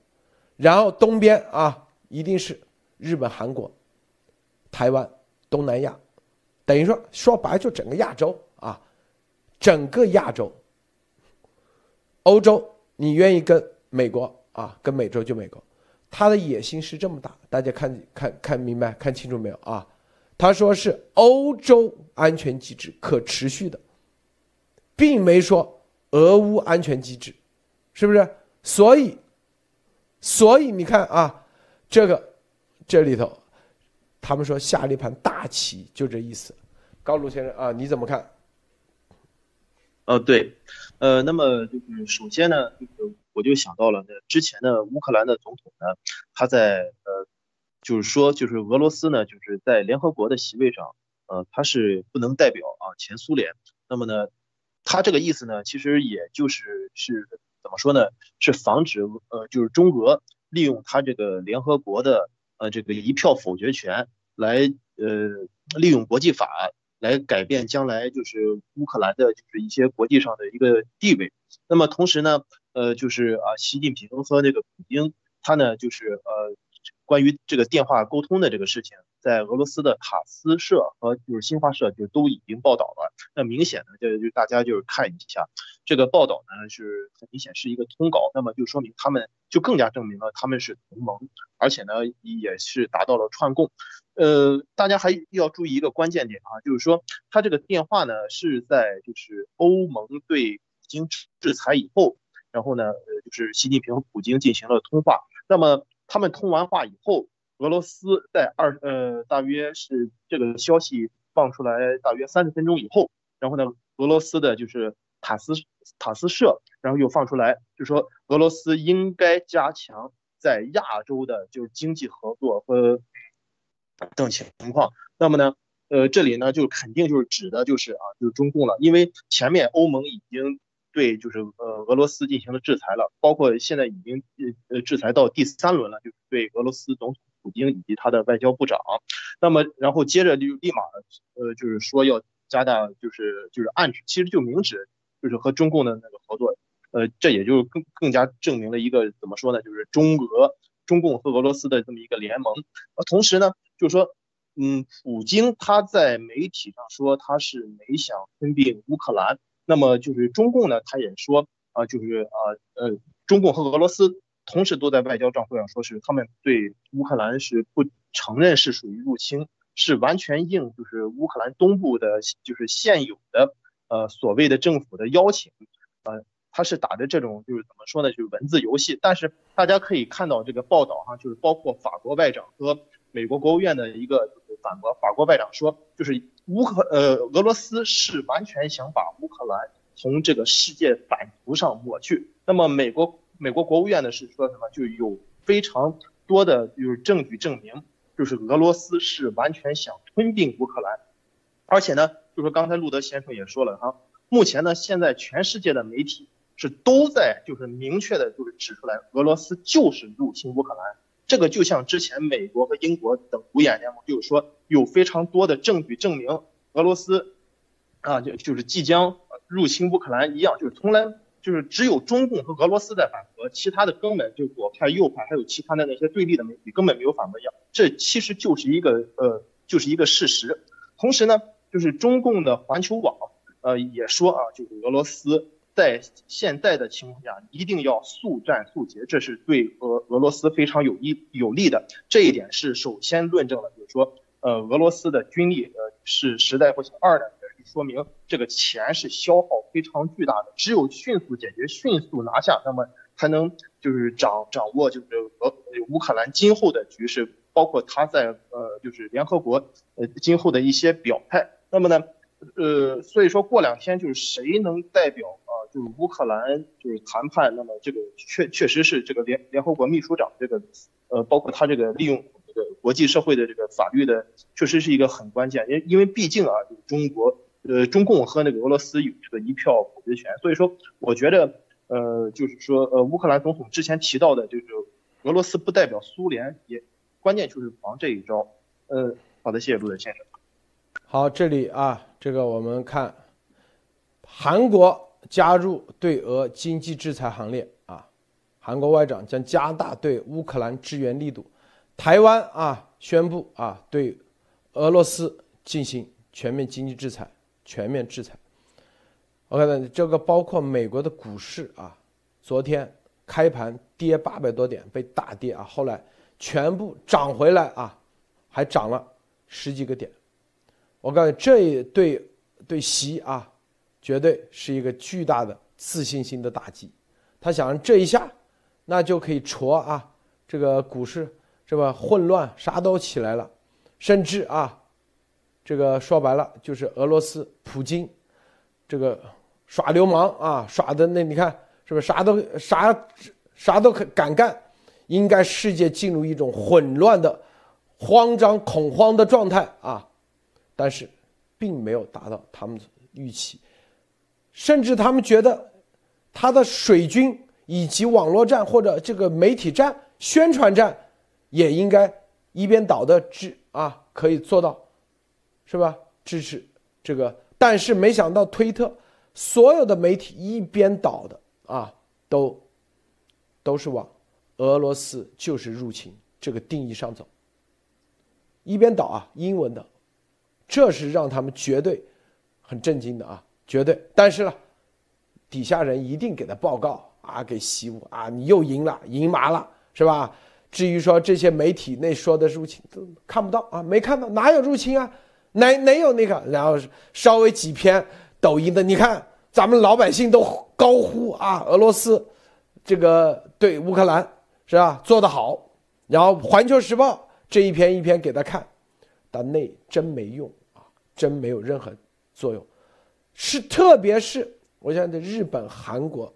S1: 然后东边啊一定是日本、韩国、台湾、东南亚，等于说说白就整个亚洲啊，整个亚洲，欧洲你愿意跟美国啊，跟美洲就美国。他的野心是这么大，大家看看看明白看清楚没有啊？他说是欧洲安全机制可持续的，并没说俄乌安全机制，是不是？所以，所以你看啊，这个这里头，他们说下了一盘大棋，就这意思。高卢先生啊，你怎么看？
S3: 呃，对，呃，那么就是首先呢，就是。我就想到了，那之前的乌克兰的总统呢，他在呃，就是说，就是俄罗斯呢，就是在联合国的席位上，呃，他是不能代表啊前苏联。那么呢，他这个意思呢，其实也就是是怎么说呢？是防止呃，就是中俄利用他这个联合国的呃这个一票否决权来呃利用国际法来改变将来就是乌克兰的就是一些国际上的一个地位。那么同时呢？呃，就是啊，习近平和那个普京，他呢，就是呃，关于这个电话沟通的这个事情，在俄罗斯的塔斯社和就是新华社就都已经报道了。那明显呢，就就大家就是看一下这个报道呢，是很明显是一个通稿，那么就说明他们就更加证明了他们是同盟，而且呢，也是达到了串供。呃，大家还要注意一个关键点啊，就是说他这个电话呢是在就是欧盟对经制裁以后。然后呢，呃，就是习近平和普京进行了通话。那么他们通完话以后，俄罗斯在二呃，大约是这个消息放出来大约三十分钟以后，然后呢，俄罗斯的就是塔斯塔斯社，然后又放出来，就说俄罗斯应该加强在亚洲的就是经济合作和等情况。那么呢，呃，这里呢就肯定就是指的就是啊，就是中共了，因为前面欧盟已经。对，就是呃，俄罗斯进行了制裁了，包括现在已经呃呃制裁到第三轮了，就是对俄罗斯总统普京以及他的外交部长。那么，然后接着就立马呃，就是说要加大，就是就是暗指，其实就明指，就是和中共的那个合作。呃，这也就更更加证明了一个怎么说呢？就是中俄中共和俄罗斯的这么一个联盟。呃，同时呢，就是说，嗯，普京他在媒体上说他是没想吞并乌克兰。那么就是中共呢，他也说啊，就是啊呃，中共和俄罗斯同时都在外交账户上说是他们对乌克兰是不承认是属于入侵，是完全应就是乌克兰东部的，就是现有的呃所谓的政府的邀请，呃，他是打的这种就是怎么说呢，就是文字游戏。但是大家可以看到这个报道哈，就是包括法国外长和美国国务院的一个反驳，法国外长说就是。乌克呃，俄罗斯是完全想把乌克兰从这个世界版图上抹去。那么美国美国国务院呢是说什么？就有非常多的就是证据证明，就是俄罗斯是完全想吞并乌克兰。而且呢，就是刚才路德先生也说了哈，目前呢现在全世界的媒体是都在就是明确的就是指出来，俄罗斯就是入侵乌克兰。这个就像之前美国和英国等五眼联盟，就是说有非常多的证据证明俄罗斯啊，就就是即将入侵乌克兰一样，就是从来就是只有中共和俄罗斯在反驳，其他的根本就左派、右派还有其他的那些对立的媒体根本没有反驳一样，这其实就是一个呃，就是一个事实。同时呢，就是中共的环球网呃也说啊，就是俄罗斯。在现在的情况下，一定要速战速决，这是对俄俄罗斯非常有益有利的。这一点是首先论证了，就是说，呃，俄罗斯的军力呃是实在不行。二呢，就说明这个钱是消耗非常巨大的，只有迅速解决、迅速拿下，那么才能就是掌掌握就是俄乌克兰今后的局势，包括他在呃就是联合国呃今后的一些表态。那么呢，呃，所以说过两天就是谁能代表？就是乌克兰就是谈判，那么这个确确实是这个联联合国秘书长这个，呃，包括他这个利用这个国际社会的这个法律的，确实是一个很关键。因因为毕竟啊，中国呃中共和那个俄罗斯有这个一票否决权，所以说我觉得呃就是说呃乌克兰总统之前提到的就是俄罗斯不代表苏联，也关键就是防这一招。呃，好的，谢谢陆德先生。
S1: 好，这里啊，这个我们看韩国加入对俄经济制裁行列啊，韩国外长将加大对乌克兰支援力度。台湾啊宣布啊对俄罗斯进行全面经济制裁，全面制裁。OK，这个包括美国的股市啊，昨天开盘跌八百多点，被大跌啊，后来全部涨回来啊，还涨了十几个点。我告诉你，这对对习啊，绝对是一个巨大的自信心的打击。他想这一下，那就可以戳啊，这个股市是吧？混乱，啥都起来了，甚至啊，这个说白了就是俄罗斯普京，这个耍流氓啊，耍的那你看是不是啥都啥啥都敢干？应该世界进入一种混乱的、慌张恐慌的状态啊。但是，并没有达到他们预期，甚至他们觉得，他的水军以及网络战或者这个媒体战、宣传战，也应该一边倒的支啊，可以做到，是吧？支持这个，但是没想到推特所有的媒体一边倒的啊，都都是往俄罗斯就是入侵这个定义上走，一边倒啊，英文的。这是让他们绝对很震惊的啊，绝对。但是呢，底下人一定给他报告啊，给习武啊，你又赢了，赢麻了，是吧？至于说这些媒体那说的入侵都看不到啊，没看到，哪有入侵啊？哪哪有那个？然后稍微几篇抖音的，你看咱们老百姓都高呼啊，俄罗斯这个对乌克兰是吧做得好，然后《环球时报》这一篇一篇给他看。但那真没用啊，真没有任何作用，是特别是我想的日本、韩国、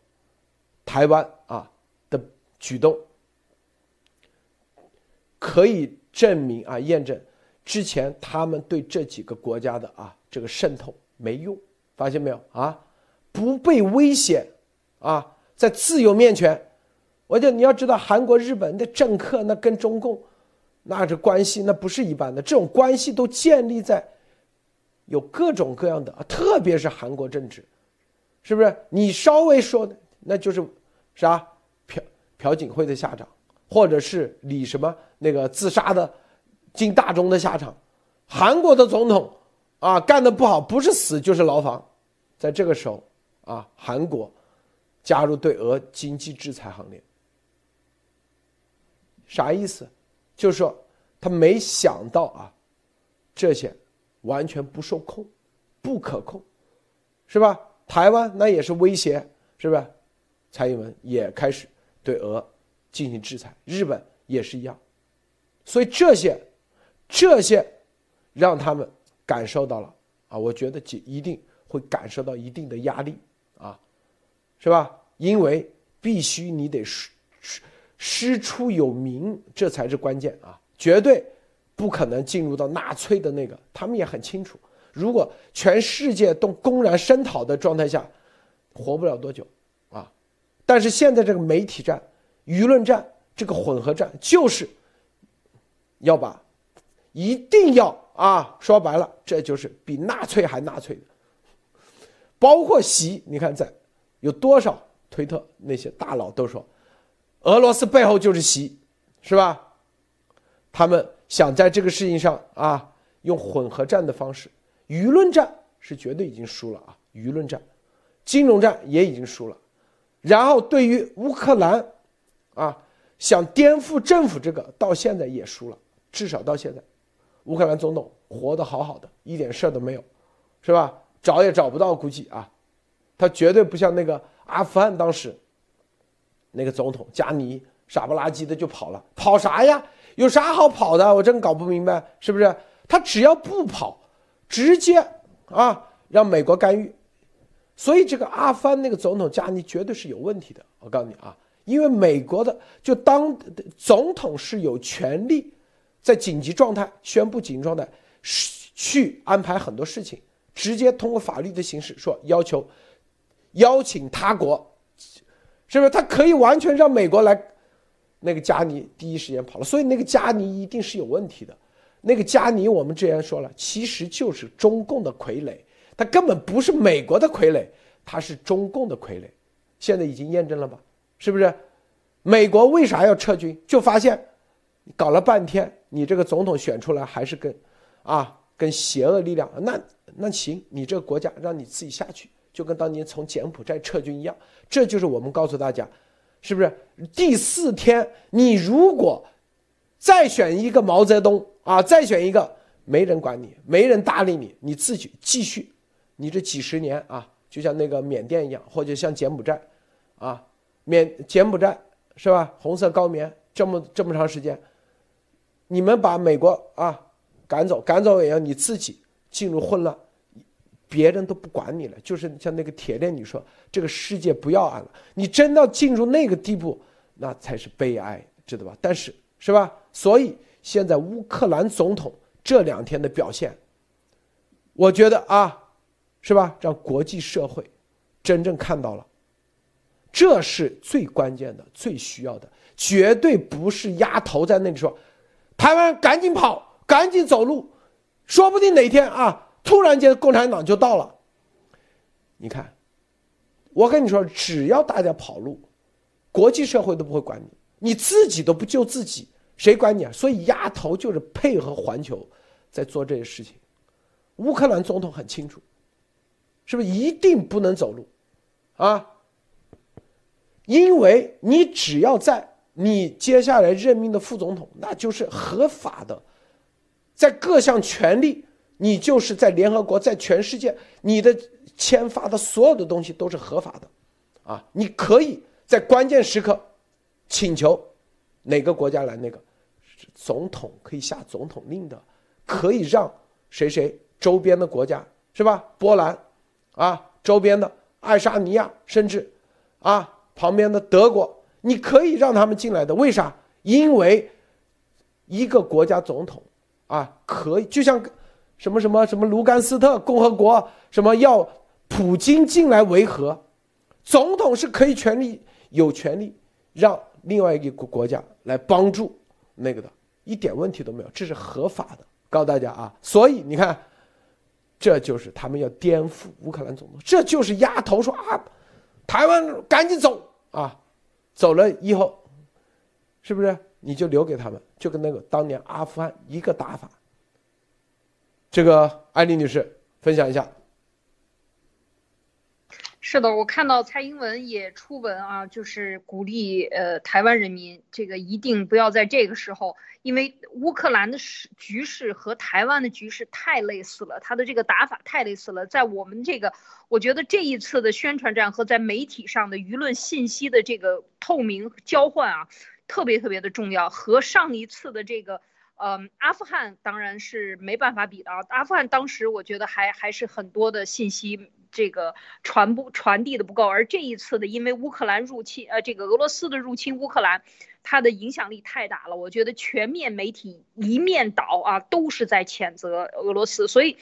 S1: 台湾啊的举动，可以证明啊验证之前他们对这几个国家的啊这个渗透没用，发现没有啊？不被威胁啊，在自由面前，我就你要知道韩国、日本的政客那跟中共。那这关系那不是一般的，这种关系都建立在有各种各样的，特别是韩国政治，是不是？你稍微说那就是啥朴朴槿惠的下场，或者是李什么那个自杀的金大中的下场。韩国的总统啊干的不好，不是死就是牢房。在这个时候啊，韩国加入对俄经济制裁行列，啥意思？就是说，他没想到啊，这些完全不受控、不可控，是吧？台湾那也是威胁，是不是？蔡英文也开始对俄进行制裁，日本也是一样，所以这些这些让他们感受到了啊，我觉得就一定会感受到一定的压力啊，是吧？因为必须你得是。师出有名，这才是关键啊！绝对不可能进入到纳粹的那个，他们也很清楚。如果全世界都公然声讨的状态下，活不了多久啊！但是现在这个媒体战、舆论战、这个混合战，就是要把一定要啊！说白了，这就是比纳粹还纳粹的。包括习，你看在有多少推特那些大佬都说。俄罗斯背后就是习，是吧？他们想在这个事情上啊，用混合战的方式，舆论战是绝对已经输了啊，舆论战，金融战也已经输了。然后对于乌克兰，啊，想颠覆政府这个，到现在也输了，至少到现在，乌克兰总统活得好好的，一点事儿都没有，是吧？找也找不到，估计啊，他绝对不像那个阿富汗当时。那个总统加尼傻不拉几的就跑了，跑啥呀？有啥好跑的？我真搞不明白，是不是？他只要不跑，直接啊让美国干预。所以这个阿富汗那个总统加尼绝对是有问题的。我告诉你啊，因为美国的就当总统是有权利在紧急状态宣布紧急状态，去安排很多事情，直接通过法律的形式说要求邀请他国，是不是？他可以完全让美国来，那个加尼第一时间跑了，所以那个加尼一定是有问题的。那个加尼我们之前说了，其实就是中共的傀儡，他根本不是美国的傀儡，他是中共的傀儡。现在已经验证了吧？是不是？美国为啥要撤军？就发现。搞了半天，你这个总统选出来还是跟，啊，跟邪恶力量，那那行，你这个国家让你自己下去，就跟当年从柬埔寨撤军一样。这就是我们告诉大家，是不是？第四天，你如果再选一个毛泽东啊，再选一个，没人管你，没人搭理你，你自己继续，你这几十年啊，就像那个缅甸一样，或者像柬埔寨，啊，缅柬埔寨是吧？红色高棉这么这么长时间。你们把美国啊赶走，赶走也要你自己进入混乱，别人都不管你了。就是像那个铁链你说：“这个世界不要俺了。”你真要进入那个地步，那才是悲哀，知道吧？但是是吧？所以现在乌克兰总统这两天的表现，我觉得啊，是吧？让国际社会真正看到了，这是最关键的、最需要的，绝对不是压头在那里说。台湾赶紧跑，赶紧走路，说不定哪天啊，突然间共产党就到了。你看，我跟你说，只要大家跑路，国际社会都不会管你，你自己都不救自己，谁管你啊？所以丫头就是配合环球在做这些事情。乌克兰总统很清楚，是不是一定不能走路啊？因为你只要在。你接下来任命的副总统，那就是合法的，在各项权利，你就是在联合国，在全世界，你的签发的所有的东西都是合法的，啊，你可以在关键时刻请求哪个国家来，那个总统可以下总统令的，可以让谁谁周边的国家是吧？波兰，啊，周边的爱沙尼亚，甚至啊旁边的德国。你可以让他们进来的，为啥？因为一个国家总统啊，可以就像什么什么什么卢甘斯特共和国，什么要普京进来维和，总统是可以权利有权利让另外一个国家来帮助那个的，一点问题都没有，这是合法的。告诉大家啊，所以你看，这就是他们要颠覆乌克兰总统，这就是压头说啊，台湾赶紧走啊。走了以后，是不是你就留给他们？就跟那个当年阿富汗一个打法。这个艾丽女士分享一下。
S2: 是的，我看到蔡英文也出文啊，就是鼓励呃台湾人民，这个一定不要在这个时候。因为乌克兰的势局势和台湾的局势太类似了，他的这个打法太类似了。在我们这个，我觉得这一次的宣传战和在媒体上的舆论信息的这个透明交换啊，特别特别的重要。和上一次的这个，嗯，阿富汗当然是没办法比的啊。阿富汗当时我觉得还还是很多的信息这个传播传递的不够，而这一次的因为乌克兰入侵，呃，这个俄罗斯的入侵乌克兰。它的影响力太大了，我觉得全面媒体一面倒啊，都是在谴责俄罗斯，所以。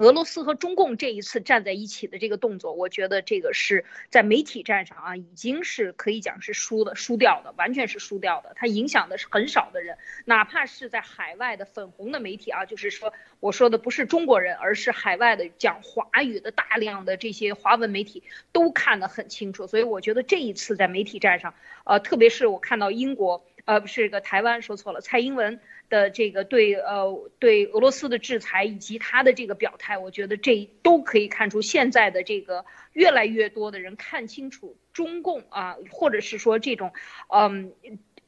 S2: 俄罗斯和中共这一次站在一起的这个动作，我觉得这个是在媒体战上啊，已经是可以讲是输的、输掉的，完全是输掉的。它影响的是很少的人，哪怕是在海外的粉红的媒体啊，就是说我说的不是中国人，而是海外的讲华语的大量的这些华文媒体都看得很清楚。所以我觉得这一次在媒体战上，呃，特别是我看到英国，呃，不是个台湾，说错了，蔡英文。的这个对呃对俄罗斯的制裁以及他的这个表态，我觉得这都可以看出现在的这个越来越多的人看清楚中共啊，或者是说这种嗯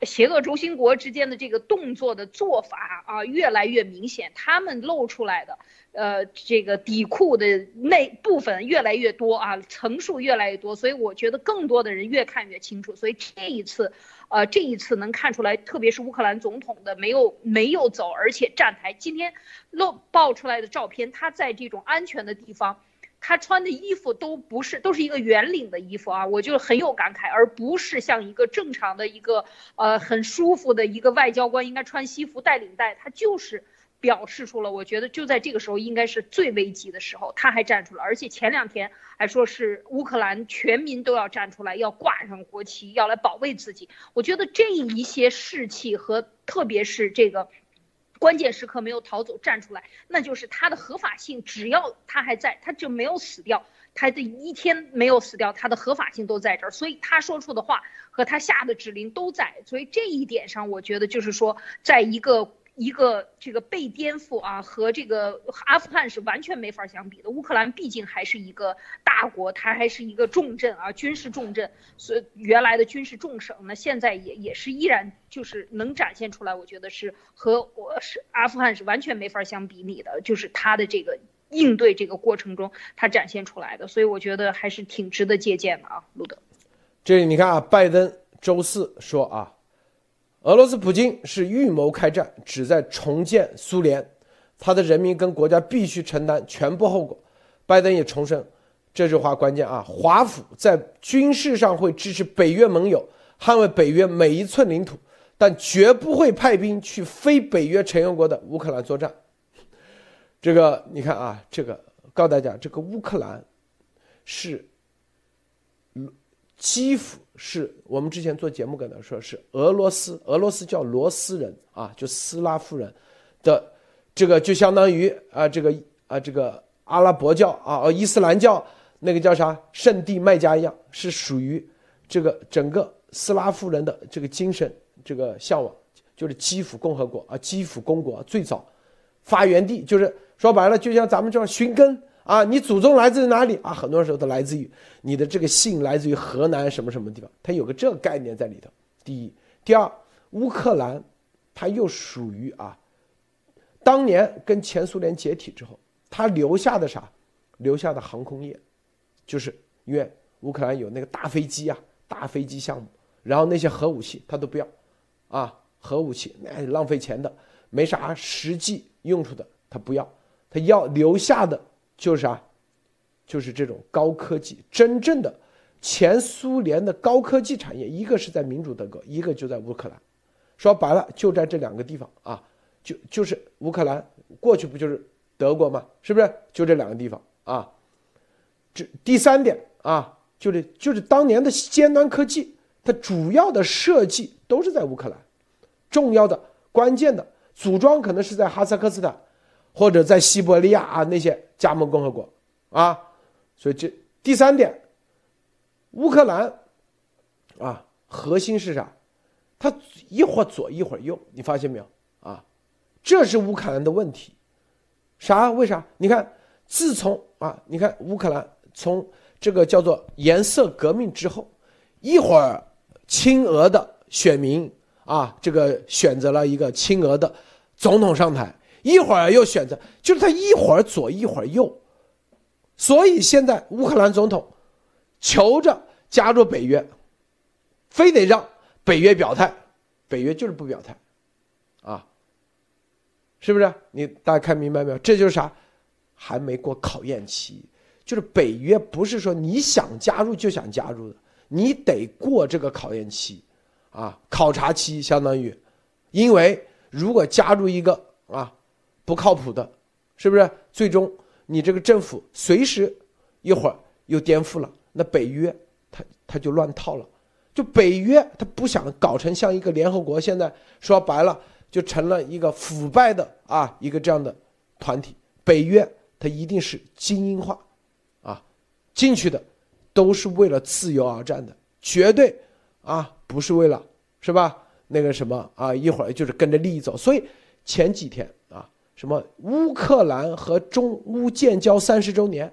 S2: 邪恶轴心国之间的这个动作的做法啊越来越明显，他们露出来的呃这个底裤的那部分越来越多啊层数越来越多，所以我觉得更多的人越看越清楚，所以这一次。呃，这一次能看出来，特别是乌克兰总统的没有没有走，而且站台。今天露爆出来的照片，他在这种安全的地方。他穿的衣服都不是，都是一个圆领的衣服啊，我就很有感慨，而不是像一个正常的一个呃很舒服的一个外交官应该穿西服带领带，他就是表示出了，我觉得就在这个时候应该是最危急的时候，他还站出来，而且前两天还说是乌克兰全民都要站出来，要挂上国旗，要来保卫自己。我觉得这一些士气和特别是这个。关键时刻没有逃走，站出来，那就是他的合法性。只要他还在，他就没有死掉。他的一天没有死掉，他的合法性都在这儿。所以他说出的话和他下的指令都在。所以这一点上，我觉得就是说，在一个。一个这个被颠覆啊，和这个阿富汗是完全没法相比的。乌克兰毕竟还是一个大国，它还是一个重镇啊，军事重镇，所以原来的军事重省，呢现在也也是依然就是能展现出来。我觉得是和我是阿富汗是完全没法相比拟的，就是它的这个应对这个过程中它展现出来的，所以我觉得还是挺值得借鉴的啊，路德。
S1: 这里你看啊，拜登周四说啊。俄罗斯普京是预谋开战，旨在重建苏联，他的人民跟国家必须承担全部后果。拜登也重申这句话关键啊，华府在军事上会支持北约盟友，捍卫北约每一寸领土，但绝不会派兵去非北约成员国的乌克兰作战。这个你看啊，这个告诉大家，这个乌克兰是。基辅是我们之前做节目跟他说，是俄罗斯，俄罗斯叫罗斯人啊，就斯拉夫人的这个就相当于啊这个啊这个阿拉伯教啊伊斯兰教那个叫啥圣地麦加一样，是属于这个整个斯拉夫人的这个精神这个向往，就是基辅共和国啊基辅公国最早发源地就是说白了，就像咱们这样寻根。啊，你祖宗来自于哪里啊？很多时候都来自于你的这个姓来自于河南什么什么地方，它有个这个概念在里头。第一，第二，乌克兰，它又属于啊，当年跟前苏联解体之后，它留下的啥？留下的航空业，就是因为乌克兰有那个大飞机啊，大飞机项目，然后那些核武器它都不要，啊，核武器那浪费钱的，没啥实际用处的，它不要，它要留下的。就是啥，就是这种高科技，真正的前苏联的高科技产业，一个是在民主德国，一个就在乌克兰。说白了，就在这两个地方啊，就就是乌克兰过去不就是德国吗？是不是？就这两个地方啊。这第三点啊，就是就是当年的尖端科技，它主要的设计都是在乌克兰，重要的关键的组装可能是在哈萨克斯坦。或者在西伯利亚啊那些加盟共和国啊，所以这第三点，乌克兰啊核心是啥？它一会儿左一会儿右，你发现没有啊？这是乌克兰的问题。啥？为啥？你看，自从啊，你看乌克兰从这个叫做颜色革命之后，一会儿亲俄的选民啊，这个选择了一个亲俄的总统上台。一会儿又选择，就是他一会儿左一会儿右，所以现在乌克兰总统求着加入北约，非得让北约表态，北约就是不表态，啊，是不是？你大家看明白没有？这就是啥？还没过考验期，就是北约不是说你想加入就想加入的，你得过这个考验期，啊，考察期相当于，因为如果加入一个啊。不靠谱的，是不是？最终你这个政府随时一会儿又颠覆了，那北约他他就乱套了。就北约他不想搞成像一个联合国，现在说白了就成了一个腐败的啊一个这样的团体。北约它一定是精英化，啊，进去的都是为了自由而战的，绝对啊不是为了是吧？那个什么啊一会儿就是跟着利益走。所以前几天。什么乌克兰和中乌建交三十周年，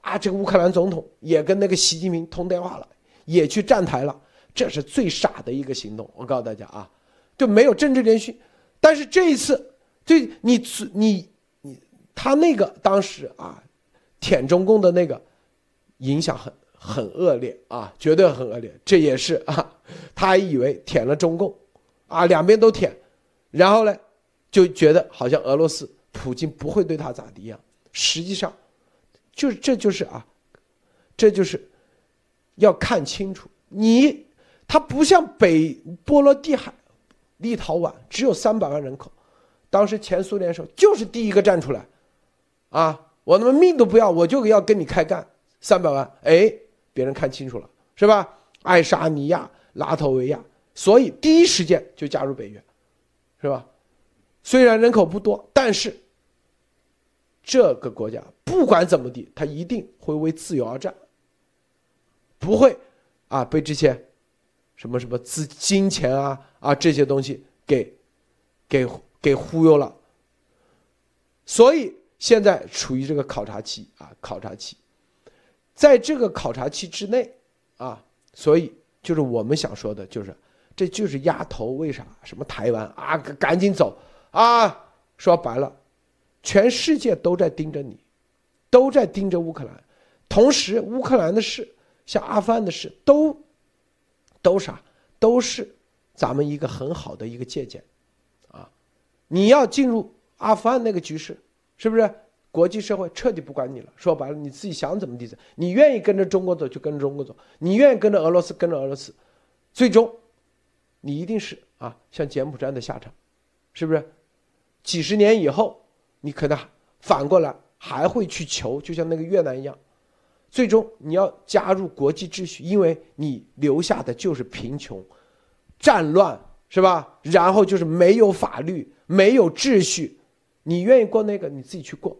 S1: 啊，这个乌克兰总统也跟那个习近平通电话了，也去站台了，这是最傻的一个行动。我告诉大家啊，就没有政治连续。但是这一次，对你你你他那个当时啊，舔中共的那个影响很很恶劣啊，绝对很恶劣。这也是啊，他还以为舔了中共，啊，两边都舔，然后呢？就觉得好像俄罗斯普京不会对他咋地一样，实际上，就这就是啊，这就是要看清楚，你他不像北波罗的海、立陶宛只有三百万人口，当时前苏联时候就是第一个站出来，啊，我他妈命都不要，我就要跟你开干，三百万，哎，别人看清楚了，是吧？爱沙尼亚、拉脱维亚，所以第一时间就加入北约，是吧？虽然人口不多，但是这个国家不管怎么地，他一定会为自由而战，不会啊被这些什么什么资金钱啊啊这些东西给给给忽悠了。所以现在处于这个考察期啊，考察期，在这个考察期之内啊。所以就是我们想说的，就是这就是压头。为啥？什么台湾啊，赶紧走啊！说白了，全世界都在盯着你，都在盯着乌克兰。同时，乌克兰的事，像阿富汗的事，都都啥？都是咱们一个很好的一个借鉴啊！你要进入阿富汗那个局势，是不是？国际社会彻底不管你了，说白了，你自己想怎么地走，你愿意跟着中国走就跟着中国走，你愿意跟着俄罗斯跟着俄罗斯，最终，你一定是啊，像柬埔寨的下场，是不是？几十年以后，你可能反过来还会去求，就像那个越南一样，最终你要加入国际秩序，因为你留下的就是贫穷、战乱，是吧？然后就是没有法律、没有秩序，你愿意过那个，你自己去过。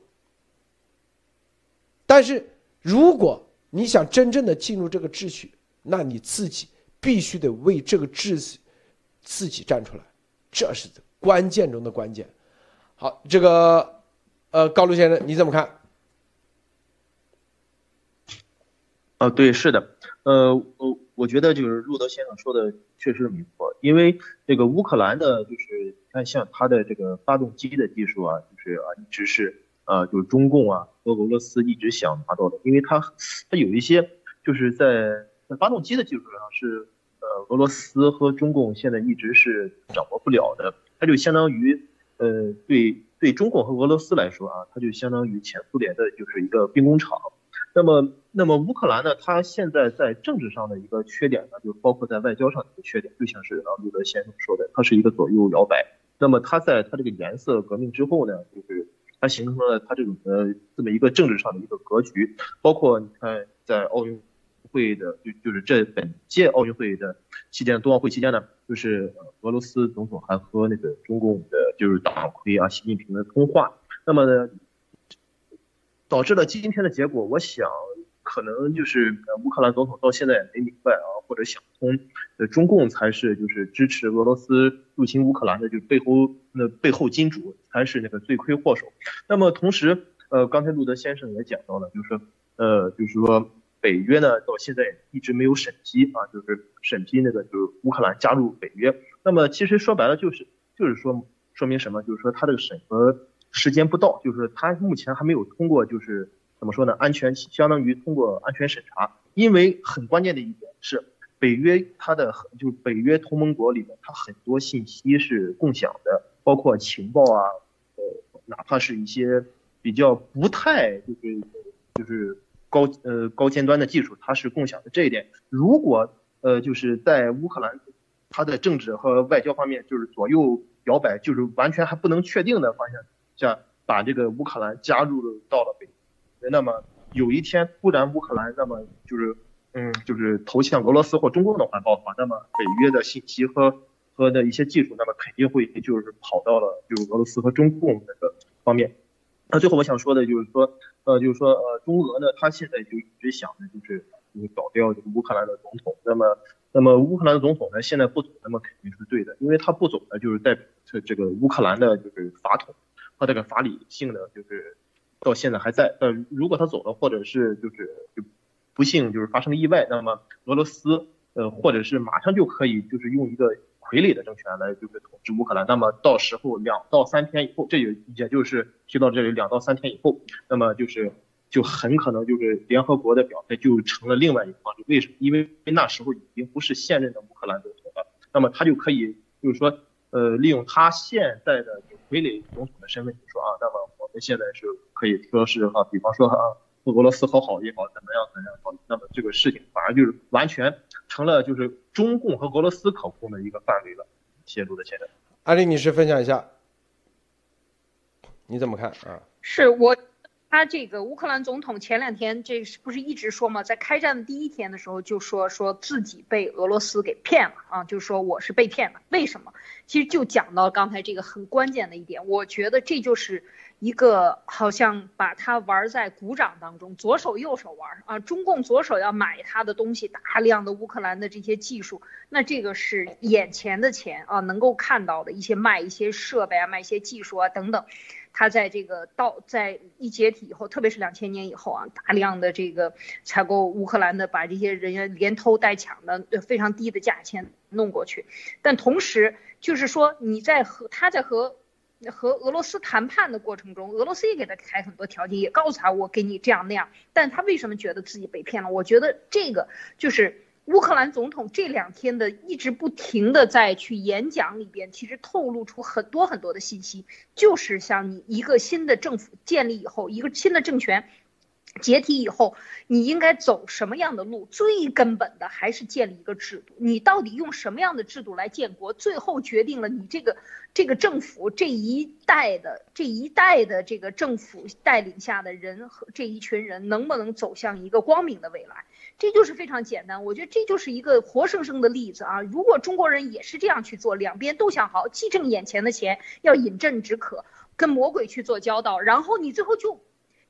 S1: 但是，如果你想真正的进入这个秩序，那你自己必须得为这个秩序自己站出来，这是关键中的关键。好，这个呃，高卢先生你怎么看？
S3: 啊，对，是的，呃，我我觉得就是路德先生说的确实没错，因为这个乌克兰的，就是看像他的这个发动机的技术啊，就是啊，一直是。呃，就是中共啊和俄罗斯一直想拿到的，因为它它有一些就是在在发动机的技术上是呃俄罗斯和中共现在一直是掌握不了的，它就相当于呃对对中共和俄罗斯来说啊，它就相当于前苏联的就是一个兵工厂。那么那么乌克兰呢，它现在在政治上的一个缺点呢，就包括在外交上的一个缺点，就像是啊路德先生说的，它是一个左右摇摆。那么它在它这个颜色革命之后呢，就是。它形成了它这种的这么一个政治上的一个格局，包括你看在奥运会的就就是这本届奥运会的期间，冬奥会期间呢，就是俄罗斯总统还和那个中共的就是党魁啊习近平的通话，那么呢，导致了今天的结果，我想。可能就是乌克兰总统到现在也没明白啊，或者想通，呃，中共才是就是支持俄罗斯入侵乌克兰的，就是背后那背后金主才是那个罪魁祸首。那么同时，呃，刚才路德先生也讲到了，就是说，呃，就是说北约呢到现在一直没有审批啊，就是审批那个就是乌克兰加入北约。那么其实说白了就是就是说说明什么？就是说他这个审核时间不到，就是他目前还没有通过，就是。怎么说呢？安全相当于通过安全审查，因为很关键的一点是，北约它的就是北约同盟国里面，它很多信息是共享的，包括情报啊，呃，哪怕是一些比较不太就是就是高呃高尖端的技术，它是共享的。这一点，如果呃就是在乌克兰，它的政治和外交方面就是左右摇摆，就是完全还不能确定的方向下，把这个乌克兰加入到了北。那么有一天突然乌克兰那么就是嗯就是投向俄罗斯或中共的怀抱的话，那么北约的信息和和的一些技术，那么肯定会就是跑到了就是俄罗斯和中共那个方面。那最后我想说的就是说呃就是说呃中俄呢，他现在就一直想的就是就是搞掉这个乌克兰的总统。那么那么乌克兰的总统呢现在不走，那么肯定是对的，因为他不走呢，就是代表这这个乌克兰的就是法统和这个法理性的就是。到现在还在，呃，如果他走了，或者是就是就不幸就是发生意外，那么俄罗斯呃，或者是马上就可以就是用一个傀儡的政权来就是统治乌克兰，那么到时候两到三天以后，这也也就是提到这里两到三天以后，那么就是就很可能就是联合国的表态就成了另外一个方式，为什么？因为那时候已经不是现任的乌克兰总统了，那么他就可以就是说呃，利用他现在的傀儡总统的身份，就说啊，那么我们。现在是可以说是哈，比方说哈，和俄罗斯和好也好，怎么样怎么样好，那么这个事情反而就是完全成了就是中共和俄罗斯可控的一个范围了。泄露的现在，
S1: 阿丽女士分享一下，你怎么看啊？
S2: 是我。他这个乌克兰总统前两天这是不是一直说嘛，在开战的第一天的时候就说说自己被俄罗斯给骗了啊，就说我是被骗了。为什么？其实就讲到刚才这个很关键的一点，我觉得这就是一个好像把他玩在鼓掌当中，左手右手玩啊。中共左手要买他的东西，大量的乌克兰的这些技术，那这个是眼前的钱啊，能够看到的一些卖一些设备啊，卖一些技术啊等等。他在这个到在一解体以后，特别是两千年以后啊，大量的这个采购乌克兰的，把这些人员连偷带抢的，非常低的价钱弄过去。但同时就是说，你在和他在和和俄罗斯谈判的过程中，俄罗斯也给他开很多条件，也告诉他我给你这样那样。但他为什么觉得自己被骗了？我觉得这个就是。乌克兰总统这两天的一直不停的在去演讲里边，其实透露出很多很多的信息，就是像你一个新的政府建立以后，一个新的政权解体以后，你应该走什么样的路？最根本的还是建立一个制度。你到底用什么样的制度来建国？最后决定了你这个这个政府这一代的这一代的这个政府带领下的人和这一群人能不能走向一个光明的未来？这就是非常简单，我觉得这就是一个活生生的例子啊！如果中国人也是这样去做，两边都想好，既挣眼前的钱，要饮鸩止渴，跟魔鬼去做交道，然后你最后就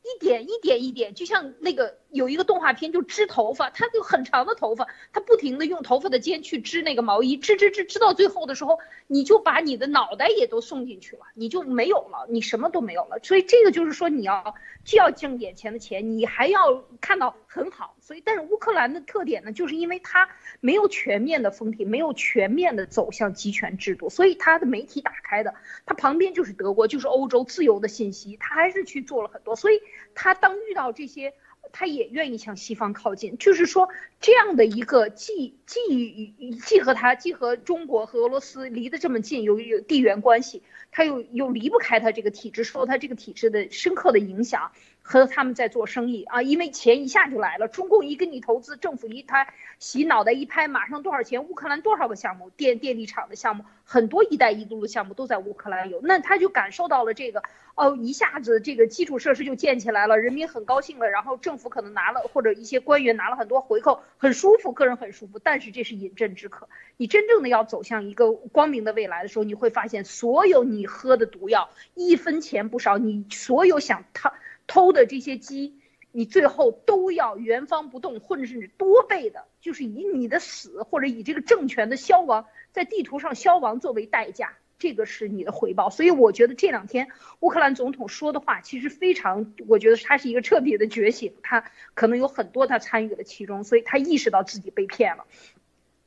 S2: 一点一点一点，就像那个。有一个动画片就织头发，他就很长的头发，他不停的用头发的尖去织那个毛衣，织织织织到最后的时候，你就把你的脑袋也都送进去了，你就没有了，你什么都没有了。所以这个就是说，你要既要挣眼前的钱，你还要看到很好。所以，但是乌克兰的特点呢，就是因为它没有全面的封停，没有全面的走向集权制度，所以它的媒体打开的，它旁边就是德国，就是欧洲自由的信息，它还是去做了很多。所以，他当遇到这些。他也愿意向西方靠近，就是说这样的一个既既既和他既和中国和俄罗斯离得这么近，有有地缘关系，他又又离不开他这个体制，受他这个体制的深刻的影响。和他们在做生意啊，因为钱一下就来了。中共一跟你投资，政府一他洗脑袋一拍，马上多少钱？乌克兰多少个项目，电电力厂的项目，很多“一带一路”的项目都在乌克兰有。那他就感受到了这个哦，一下子这个基础设施就建起来了，人民很高兴了，然后政府可能拿了或者一些官员拿了很多回扣，很舒服，个人很舒服。但是这是饮鸩止渴。你真正的要走向一个光明的未来的时候，你会发现，所有你喝的毒药一分钱不少，你所有想他。偷的这些鸡，你最后都要原封不动，或者是多倍的，就是以你的死或者以这个政权的消亡，在地图上消亡作为代价，这个是你的回报。所以我觉得这两天乌克兰总统说的话其实非常，我觉得他是一个彻底的觉醒，他可能有很多他参与了其中，所以他意识到自己被骗了。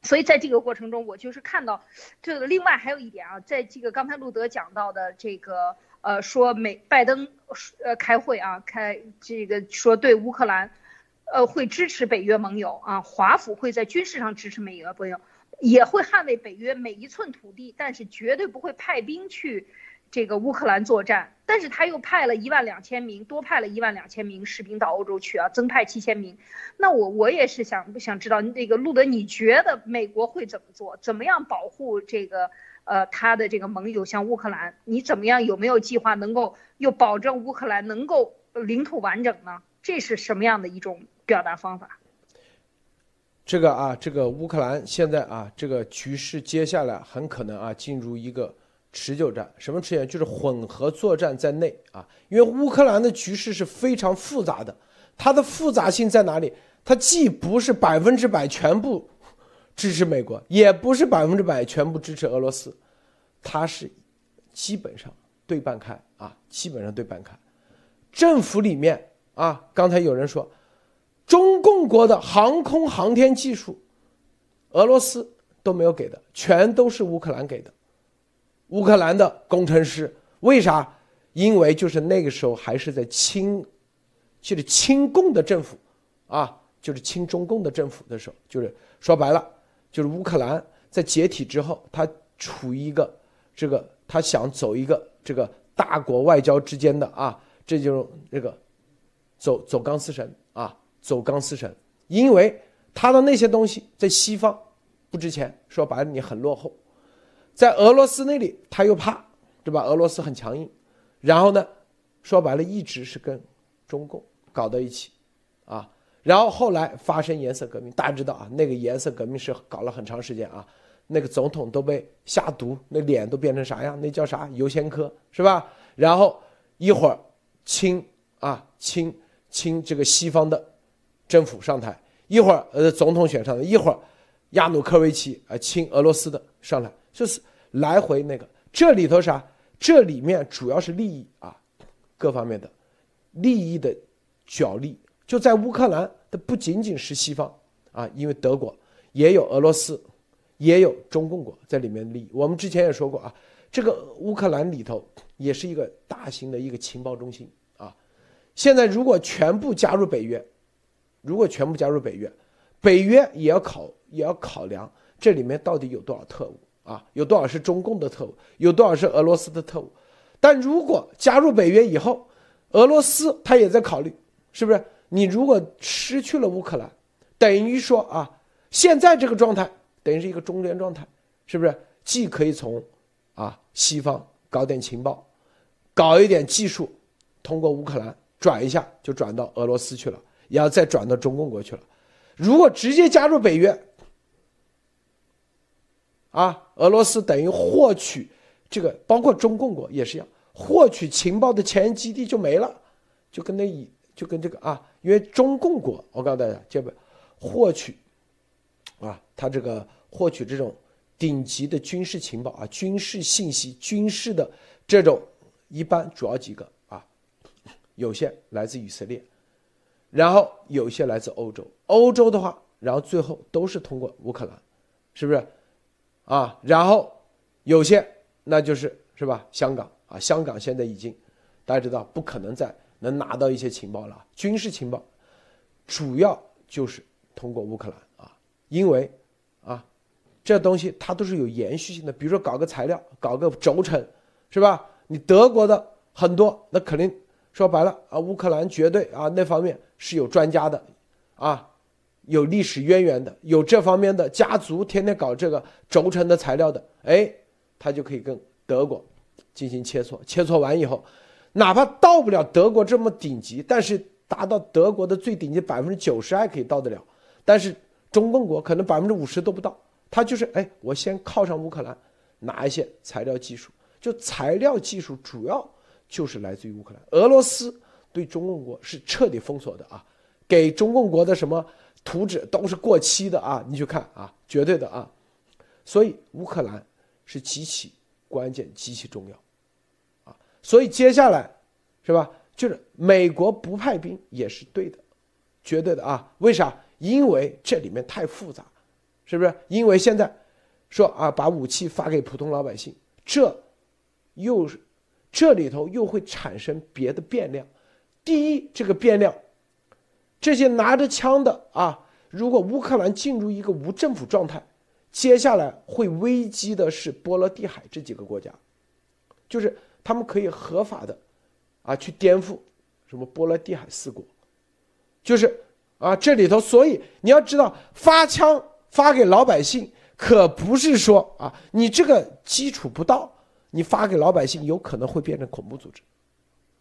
S2: 所以在这个过程中，我就是看到，这个另外还有一点啊，在这个刚才路德讲到的这个。呃，说美拜登呃开会啊，开这个说对乌克兰，呃会支持北约盟友啊，华府会在军事上支持美约盟友，也会捍卫北约每一寸土地，但是绝对不会派兵去这个乌克兰作战。但是他又派了一万两千名，多派了一万两千名士兵到欧洲去啊，增派七千名。那我我也是想想知道那个路德，你觉得美国会怎么做？怎么样保护这个？呃，他的这个盟友像乌克兰，你怎么样？有没有计划能够又保证乌克兰能够领土完整呢？这是什么样的一种表达方法？
S1: 这个啊，这个乌克兰现在啊，这个局势接下来很可能啊进入一个持久战。什么持久？就是混合作战在内啊，因为乌克兰的局势是非常复杂的。它的复杂性在哪里？它既不是百分之百全部。支持美国也不是百分之百全部支持俄罗斯，他是基本上对半开啊，基本上对半开。政府里面啊，刚才有人说，中共国的航空航天技术，俄罗斯都没有给的，全都是乌克兰给的。乌克兰的工程师为啥？因为就是那个时候还是在亲，就是亲共的政府啊，就是亲中共的政府的时候，就是说白了。就是乌克兰在解体之后，他处于一个这个，他想走一个这个大国外交之间的啊，这就是这个走走钢丝绳啊，走钢丝绳，因为他的那些东西在西方不值钱，说白了你很落后，在俄罗斯那里他又怕，对吧？俄罗斯很强硬，然后呢，说白了一直是跟中共搞到一起，啊，然后后来发生颜色革命，大家知道啊，那个颜色革命是搞了很长时间啊。那个总统都被下毒，那脸都变成啥样？那叫啥？尤先科是吧？然后一会儿亲啊亲亲这个西方的政府上台，一会儿呃总统选上的，一会儿亚努科维奇啊亲俄罗斯的上来，就是来回那个。这里头啥？这里面主要是利益啊，各方面的利益的角力，就在乌克兰它不仅仅是西方啊，因为德国也有俄罗斯。也有中共国在里面利益。我们之前也说过啊，这个乌克兰里头也是一个大型的一个情报中心啊。现在如果全部加入北约，如果全部加入北约，北约也要考也要考量这里面到底有多少特务啊，有多少是中共的特务，有多少是俄罗斯的特务。但如果加入北约以后，俄罗斯他也在考虑，是不是？你如果失去了乌克兰，等于说啊，现在这个状态。等于是一个中间状态，是不是？既可以从啊西方搞点情报，搞一点技术，通过乌克兰转一下就转到俄罗斯去了，也要再转到中共国去了。如果直接加入北约，啊，俄罗斯等于获取这个，包括中共国也是一样，获取情报的前沿基地就没了，就跟那以就跟这个啊，因为中共国，我告诉大家，这不获取。啊，他这个获取这种顶级的军事情报啊，军事信息、军事的这种，一般主要几个啊，有些来自以色列，然后有些来自欧洲，欧洲的话，然后最后都是通过乌克兰，是不是？啊，然后有些那就是是吧？香港啊，香港现在已经大家知道不可能再能拿到一些情报了，军事情报主要就是通过乌克兰啊。因为，啊，这东西它都是有延续性的。比如说搞个材料，搞个轴承，是吧？你德国的很多，那肯定说白了啊，乌克兰绝对啊那方面是有专家的，啊，有历史渊源的，有这方面的家族，天天搞这个轴承的材料的，哎，他就可以跟德国进行切磋，切磋完以后，哪怕到不了德国这么顶级，但是达到德国的最顶级百分之九十还可以到得了，但是。中共国可能百分之五十都不到，他就是哎，我先靠上乌克兰，拿一些材料技术，就材料技术主要就是来自于乌克兰。俄罗斯对中共国是彻底封锁的啊，给中共国的什么图纸都是过期的啊，你去看啊，绝对的啊，所以乌克兰是极其关键、极其重要，所以接下来是吧？就是美国不派兵也是对的，绝对的啊，为啥？因为这里面太复杂，是不是？因为现在说啊，把武器发给普通老百姓，这又是这里头又会产生别的变量。第一，这个变量，这些拿着枪的啊，如果乌克兰进入一个无政府状态，接下来会危机的是波罗的海这几个国家，就是他们可以合法的啊去颠覆什么波罗的海四国，就是。啊，这里头，所以你要知道，发枪发给老百姓，可不是说啊，你这个基础不到，你发给老百姓，有可能会变成恐怖组织，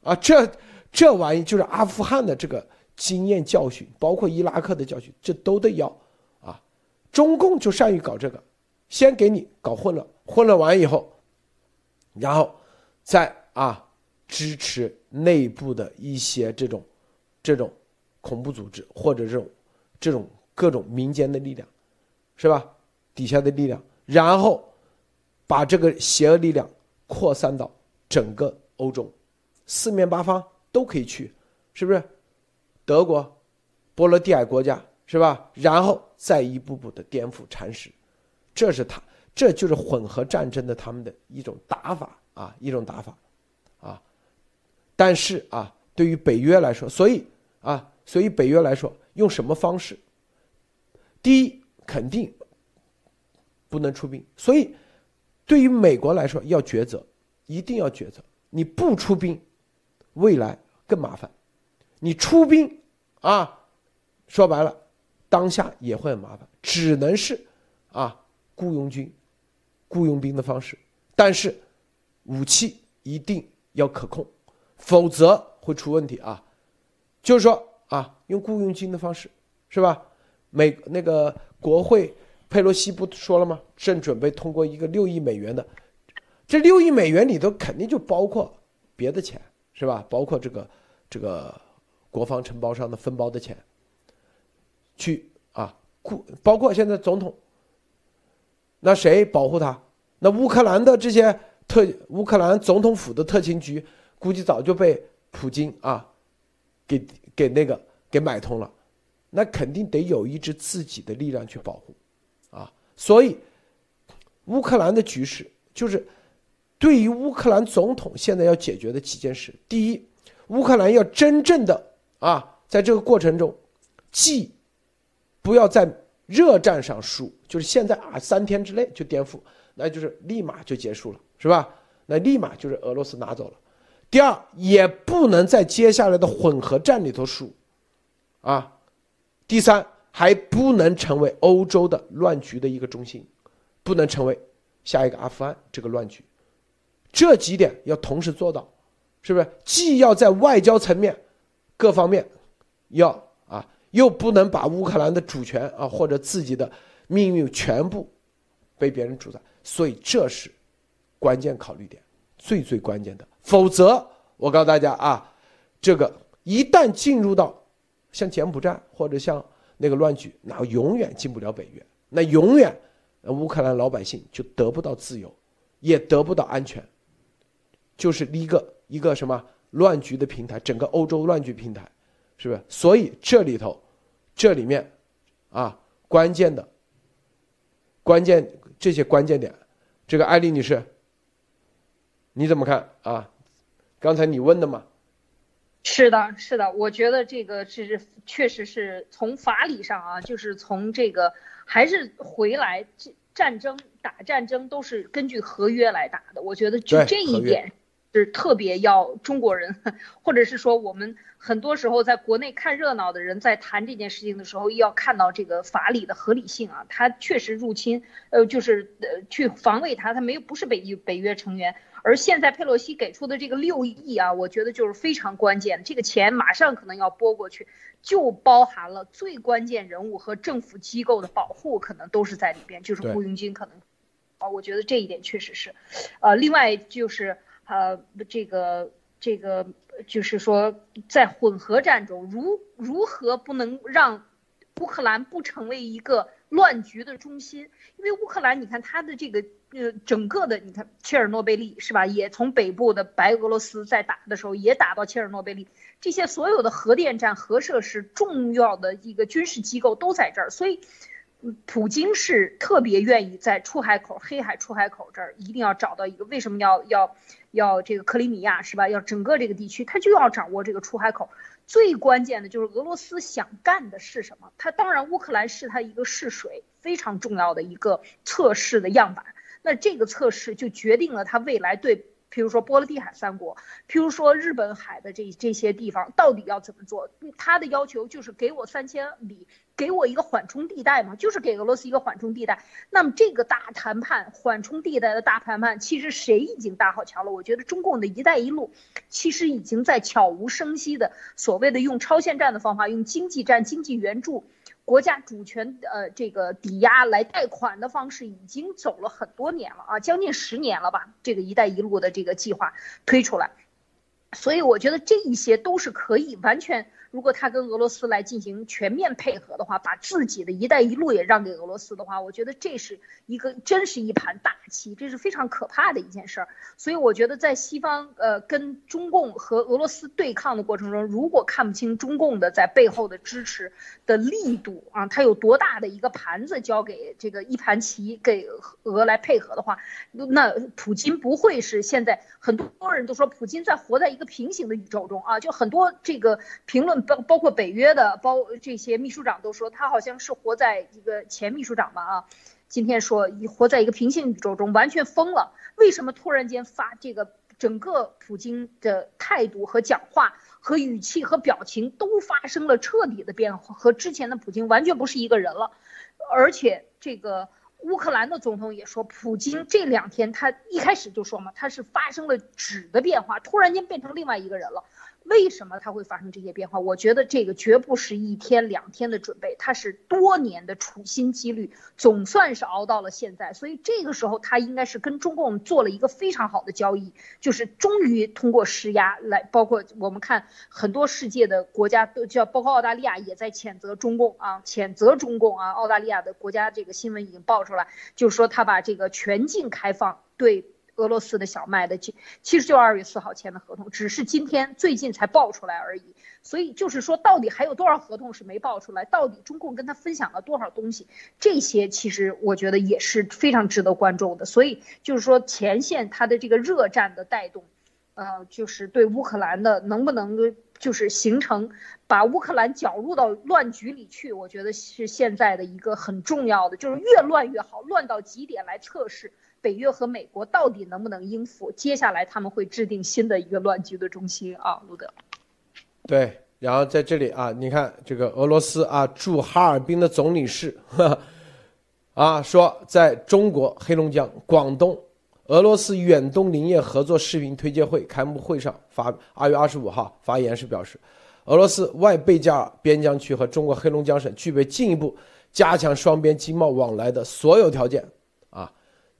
S1: 啊，这这玩意就是阿富汗的这个经验教训，包括伊拉克的教训，这都得要，啊，中共就善于搞这个，先给你搞混了，混了完以后，然后在啊支持内部的一些这种这种。恐怖组织或者这种这种各种民间的力量，是吧？底下的力量，然后把这个邪恶力量扩散到整个欧洲，四面八方都可以去，是不是？德国、波罗的海国家，是吧？然后再一步步的颠覆蚕食，这是他，这就是混合战争的他们的一种打法啊，一种打法啊。但是啊，对于北约来说，所以啊。所以北约来说，用什么方式？第一，肯定不能出兵。所以，对于美国来说，要抉择，一定要抉择。你不出兵，未来更麻烦；你出兵啊，说白了，当下也会很麻烦，只能是啊雇佣军、雇佣兵的方式，但是武器一定要可控，否则会出问题啊。就是说啊，用雇佣军的方式，是吧？美那个国会佩洛西不说了吗？正准备通过一个六亿美元的，这六亿美元里头肯定就包括别的钱，是吧？包括这个这个国防承包商的分包的钱，去啊雇，包括现在总统，那谁保护他？那乌克兰的这些特乌克兰总统府的特勤局，估计早就被普京啊给给那个给买通了。那肯定得有一支自己的力量去保护，啊，所以乌克兰的局势就是对于乌克兰总统现在要解决的几件事：第一，乌克兰要真正的啊，在这个过程中，既不要在热战上输，就是现在啊三天之内就颠覆，那就是立马就结束了，是吧？那立马就是俄罗斯拿走了。第二，也不能在接下来的混合战里头输，啊。第三，还不能成为欧洲的乱局的一个中心，不能成为下一个阿富汗这个乱局，这几点要同时做到，是不是？既要在外交层面各方面要啊，又不能把乌克兰的主权啊或者自己的命运全部被别人主宰，所以这是关键考虑点，最最关键的。否则，我告诉大家啊，这个一旦进入到。像柬埔寨或者像那个乱局，那永远进不了北约，那永远乌克兰老百姓就得不到自由，也得不到安全，就是一个一个什么乱局的平台，整个欧洲乱局平台，是不是？所以这里头，这里面啊，关键的关键这些关键点，这个艾丽女士，你怎么看啊？刚才你问的嘛？
S2: 是的，是的，我觉得这个是确实是从法理上啊，就是从这个还是回来这战争打战争都是根据合约来打的。我觉得就这一点是特别要中国人，或者是说我们很多时候在国内看热闹的人在谈这件事情的时候，要看到这个法理的合理性啊。他确实入侵，呃，就是呃去防卫他，他没有不是北约北约成员。而现在佩洛西给出的这个六亿啊，我觉得就是非常关键，这个钱马上可能要拨过去，就包含了最关键人物和政府机构的保护，可能都是在里边，就是雇佣军可能，啊，我觉得这一点确实是，呃，另外就是呃，这个这个就是说，在混合战中，如如何不能让乌克兰不成为一个乱局的中心？因为乌克兰，你看它的这个。呃，整个的你看，切尔诺贝利是吧？也从北部的白俄罗斯在打的时候，也打到切尔诺贝利，这些所有的核电站、核设施、重要的一个军事机构都在这儿，所以，普京是特别愿意在出海口、黑海出海口这儿一定要找到一个，为什么要要要这个克里米亚是吧？要整个这个地区，他就要掌握这个出海口。最关键的就是俄罗斯想干的是什么？它当然乌克兰是它一个试水非常重要的一个测试的样板。那这个测试就决定了它未来对，譬如说波罗的海三国，譬如说日本海的这这些地方到底要怎么做？它的要求就是给我三千里，给我一个缓冲地带嘛，就是给俄罗斯一个缓冲地带。那么这个大谈判，缓冲地带的大谈判，其实谁已经搭好桥了？我觉得中共的一带一路其实已经在悄无声息的所谓的用超限战的方法，用经济战、经济援助。国家主权呃这个抵押来贷款的方式已经走了很多年了啊，将近十年了吧？这个“一带一路”的这个计划推出来，所以我觉得这一些都是可以完全。如果他跟俄罗斯来进行全面配合的话，把自己的一带一路也让给俄罗斯的话，我觉得这是一个真是一盘大棋，这是非常可怕的一件事儿。所以我觉得在西方呃跟中共和俄罗斯对抗的过程中，如果看不清中共的在背后的支持的力度啊，他有多大的一个盘子交给这个一盘棋给俄来配合的话，那普京不会是现在很多人都说普京在活在一个平行的宇宙中啊，就很多这个评论。包包括北约的包这些秘书长都说他好像是活在一个前秘书长吧啊，今天说活在一个平行宇宙中，完全疯了。为什么突然间发这个整个普京的态度和讲话和语气和表情都发生了彻底的变化，和之前的普京完全不是一个人了。而且这个乌克兰的总统也说，普京这两天他一开始就说嘛，他是发生了质的变化，突然间变成另外一个人了。为什么它会发生这些变化？我觉得这个绝不是一天两天的准备，它是多年的处心积虑，总算是熬到了现在。所以这个时候，他应该是跟中共做了一个非常好的交易，就是终于通过施压来，包括我们看很多世界的国家都叫，包括澳大利亚也在谴责中共啊，谴责中共啊。澳大利亚的国家这个新闻已经爆出来，就是说他把这个全境开放对。俄罗斯的小麦的，其其实就二月四号签的合同，只是今天最近才爆出来而已。所以就是说，到底还有多少合同是没爆出来？到底中共跟他分享了多少东西？这些其实我觉得也是非常值得关注的。所以就是说，前线它的这个热战的带动，呃，就是对乌克兰的能不能就是形成把乌克兰搅入到乱局里去？我觉得是现在的一个很重要的，就是越乱越好，乱到极点来测试。北约和美国到底能不能应付？接下来他们会制定新的一个乱局的中心啊，路德。
S1: 对，然后在这里啊，你看这个俄罗斯啊驻哈尔滨的总领事啊说，在中国黑龙江、广东，俄罗斯远东林业合作视频推介会开幕会上发二月二十五号发言时表示，俄罗斯外贝加尔边疆区和中国黑龙江省具备进一步加强双边经贸往来的所有条件。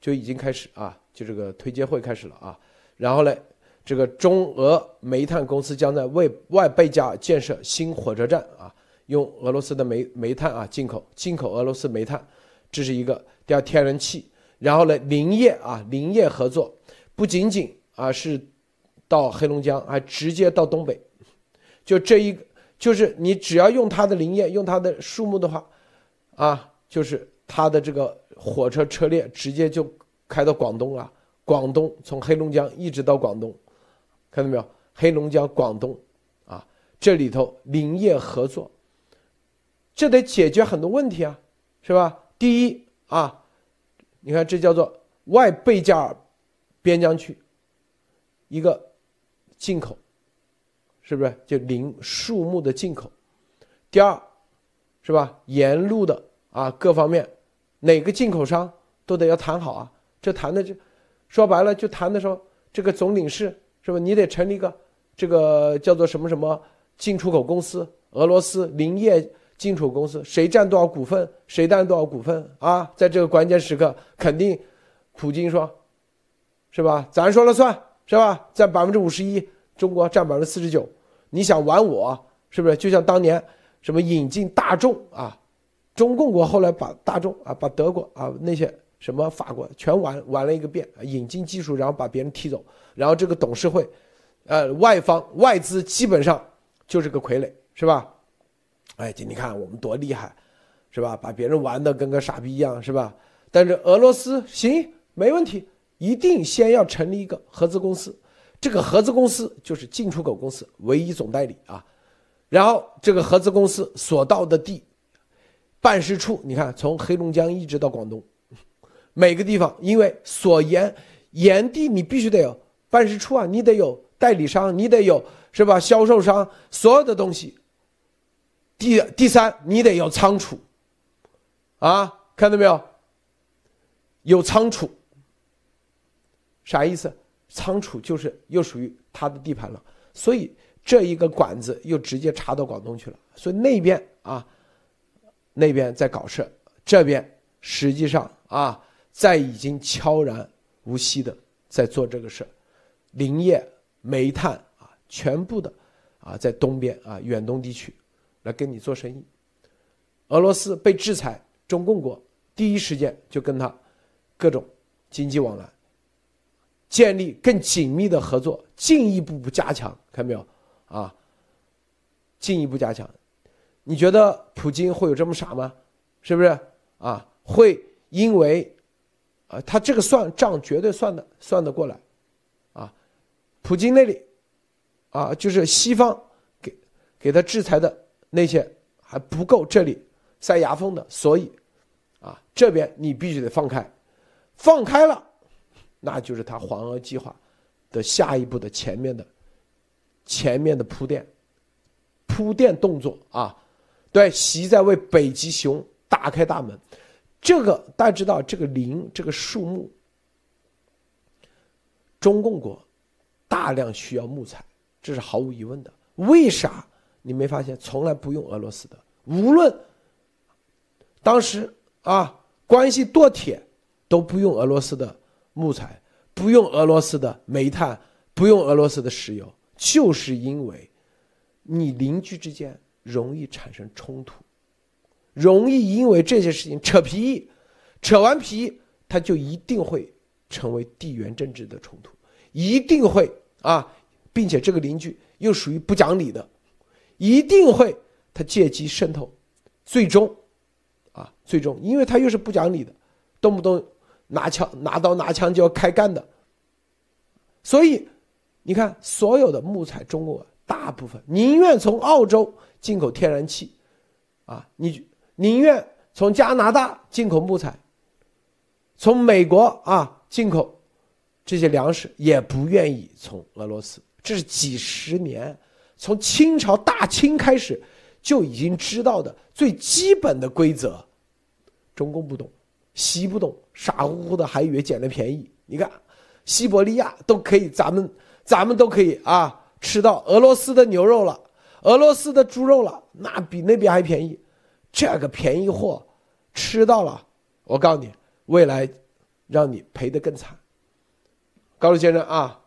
S1: 就已经开始啊，就这个推介会开始了啊，然后呢，这个中俄煤炭公司将在为外贝加建设新火车站啊，用俄罗斯的煤煤炭啊进口进口俄罗斯煤炭，这是一个第二天然气，然后呢林业啊林业合作不仅仅啊是到黑龙江，还直接到东北，就这一就是你只要用它的林业用它的树木的话，啊就是他的这个。火车车列直接就开到广东了，广东从黑龙江一直到广东，看到没有？黑龙江、广东，啊，这里头林业合作，这得解决很多问题啊，是吧？第一啊，你看这叫做外贝加尔边疆区，一个进口，是不是就林树木的进口？第二，是吧？沿路的啊各方面。哪个进口商都得要谈好啊！这谈的就说白了，就谈的时候，这个总领事是吧？你得成立一个这个叫做什么什么进出口公司，俄罗斯林业进出口公司，谁占多少股份，谁占多少股份啊？在这个关键时刻，肯定普京说，是吧？咱说了算是吧？占百分之五十一，中国占百分之四十九，你想玩我是不是？就像当年什么引进大众啊？中共国后来把大众啊，把德国啊那些什么法国全玩玩了一个遍，引进技术，然后把别人踢走，然后这个董事会，呃，外方外资基本上就是个傀儡，是吧？哎，你看我们多厉害，是吧？把别人玩的跟个傻逼一样，是吧？但是俄罗斯行没问题，一定先要成立一个合资公司，这个合资公司就是进出口公司唯一总代理啊，然后这个合资公司所到的地。办事处，你看，从黑龙江一直到广东，每个地方，因为所沿沿地你必须得有办事处啊，你得有代理商，你得有是吧？销售商，所有的东西。第第三，你得有仓储，啊，看到没有？有仓储，啥意思？仓储就是又属于他的地盘了，所以这一个管子又直接插到广东去了，所以那边啊。那边在搞事，这边实际上啊，在已经悄然无息的在做这个事林业、煤炭啊，全部的啊，在东边啊，远东地区来跟你做生意。俄罗斯被制裁，中共国第一时间就跟他各种经济往来，建立更紧密的合作，进一步加强，看到没有啊？进一步加强。你觉得普京会有这么傻吗？是不是啊？会因为啊，他这个算账绝对算的算得过来啊。普京那里啊，就是西方给给他制裁的那些还不够，这里塞牙缝的，所以啊，这边你必须得放开，放开了，那就是他黄俄计划的下一步的前面的前面的铺垫，铺垫动作啊，对，习在为北极熊打开大门。这个大家知道，这个林这个树木，中共国大量需要木材，这是毫无疑问的。为啥你没发现从来不用俄罗斯的？无论当时啊关系多铁，都不用俄罗斯的木材，不用俄罗斯的煤炭，不用俄罗斯的石油，就是因为你邻居之间容易产生冲突。容易因为这些事情扯皮，扯完皮，他就一定会成为地缘政治的冲突，一定会啊，并且这个邻居又属于不讲理的，一定会他借机渗透，最终，啊，最终，因为他又是不讲理的，动不动拿枪拿刀拿枪就要开干的，所以你看，所有的木材，中国大部分宁愿从澳洲进口天然气，啊，你。宁愿从加拿大进口木材，从美国啊进口这些粮食，也不愿意从俄罗斯。这是几十年，从清朝大清开始就已经知道的最基本的规则。中共不懂，西不懂，傻乎乎的还以为捡了便宜。你看，西伯利亚都可以，咱们咱们都可以啊，吃到俄罗斯的牛肉了，俄罗斯的猪肉了，那比那边还便宜。这个便宜货吃到了，我告诉你，未来让你赔得更惨。高路先生啊，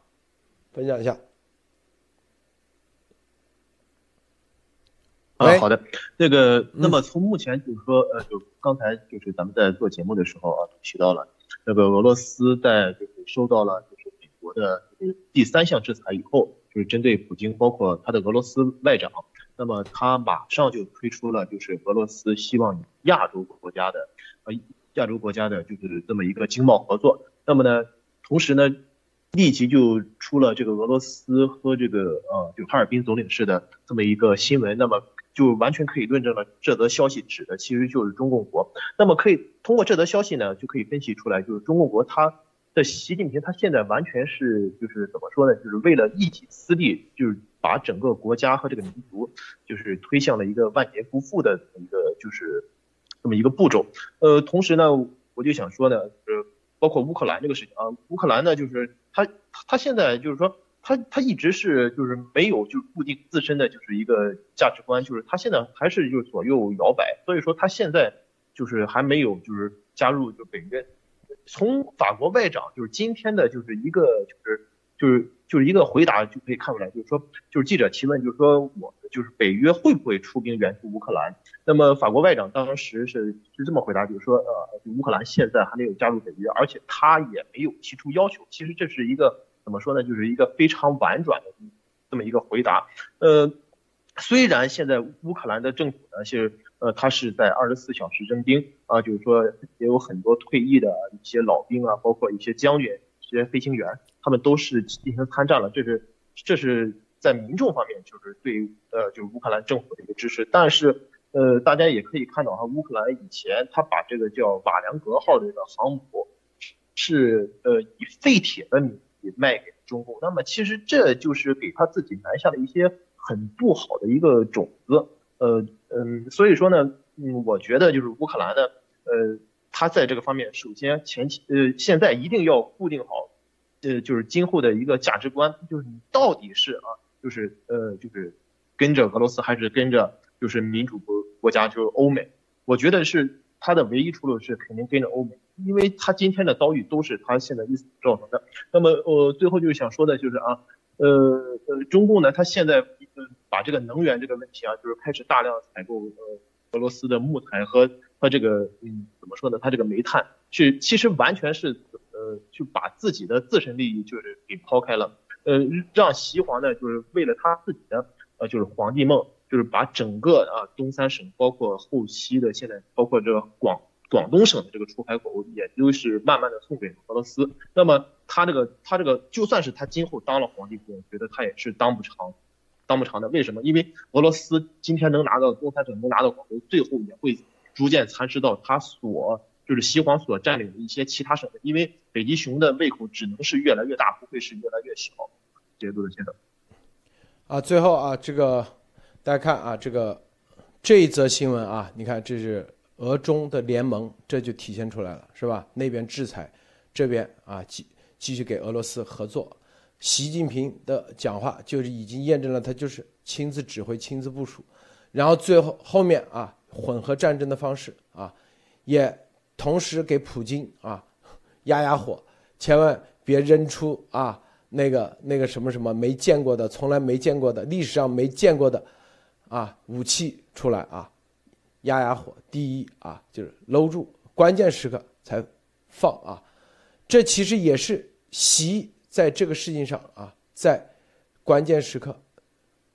S1: 分享一下。
S3: 啊，好的，那个，那么从目前就是说，呃，就刚才就是咱们在做节目的时候啊，提到了那个俄罗斯在就是收到了就是美国的第三项制裁以后，就是针对普京，包括他的俄罗斯外长。那么他马上就推出了，就是俄罗斯希望亚洲国家的，呃，亚洲国家的就是这么一个经贸合作。那么呢，同时呢，立即就出了这个俄罗斯和这个呃，就哈尔滨总领事的这么一个新闻。那么就完全可以论证了，这则消息指的其实就是中共国。那么可以通过这则消息呢，就可以分析出来，就是中共国它的习近平他现在完全是就是怎么说呢？就是为了一己私利，就是。把整个国家和这个民族，就是推向了一个万劫不复的一个就是这么一个步骤。呃，同时呢，我就想说呢，就是包括乌克兰这个事情啊，乌克兰呢，就是他他现在就是说他他一直是就是没有就是固定自身的就是一个价值观，就是他现在还是就是左右摇摆，所以说他现在就是还没有就是加入就北约。从法国外长就是今天的就是一个就是就是。就是一个回答就可以看出来，就是说，就是记者提问，就是说我就是北约会不会出兵援助乌克兰？那么法国外长当时是是这么回答，就是说，呃，乌克兰现在还没有加入北约，而且他也没有提出要求。其实这是一个怎么说呢？就是一个非常婉转的这么一个回答。呃，虽然现在乌克兰的政府呢是呃，他是在二十四小时征兵啊，就是说也有很多退役的一些老兵啊，包括一些将军、一些飞行员。他们都是进行参战了，这是这是在民众方面就是对呃就是乌克兰政府的一个支持，但是呃大家也可以看到哈，乌克兰以前他把这个叫瓦良格号的这个航母是呃以废铁的名义卖给中共，那么其实这就是给他自己埋下了一些很不好的一个种子，呃嗯，所以说呢，嗯，我觉得就是乌克兰呢，呃，他在这个方面首先前期呃现在一定要固定好。呃，就是今后的一个价值观，就是你到底是啊，就是呃，就是跟着俄罗斯还是跟着就是民主国国家，就是欧美？我觉得是他的唯一出路是肯定跟着欧美，因为他今天的遭遇都是他现在一造成的。那么我最后就是想说的就是啊，呃呃，中共呢，他现在把这个能源这个问题啊，就是开始大量采购呃俄罗斯的木材和和这个嗯怎么说呢？他这个煤炭是其实完全是。呃，去把自己的自身利益就是给抛开了，呃，让西皇呢，就是为了他自己的呃，就是皇帝梦，就是把整个啊东三省，包括后期的现在，包括这个广广东省的这个出海口，也就是慢慢的送给俄罗斯。那么他这个他这个，就算是他今后当了皇帝，我觉得他也是当不长，当不长的。为什么？因为俄罗斯今天能拿到东三省，能拿到广东，最后也会逐渐蚕食到他所。就是西方所占领的一些其他省份，因为北极熊的胃口只能是越来越大，不会是越来越小。这些都是真的。
S1: 啊，最后啊，这个大家看啊，这个这一则新闻啊，你看这是俄中的联盟，这就体现出来了，是吧？那边制裁，这边啊继继续给俄罗斯合作。习近平的讲话就是已经验证了，他就是亲自指挥、亲自部署。然后最后后面啊，混合战争的方式啊，也同时给普京啊压压火，千万别扔出啊。那个那个什么什么没见过的，从来没见过的，历史上没见过的，啊，武器出来啊，压压火。第一啊，就是搂住，关键时刻才放啊。这其实也是习在这个事情上啊，在关键时刻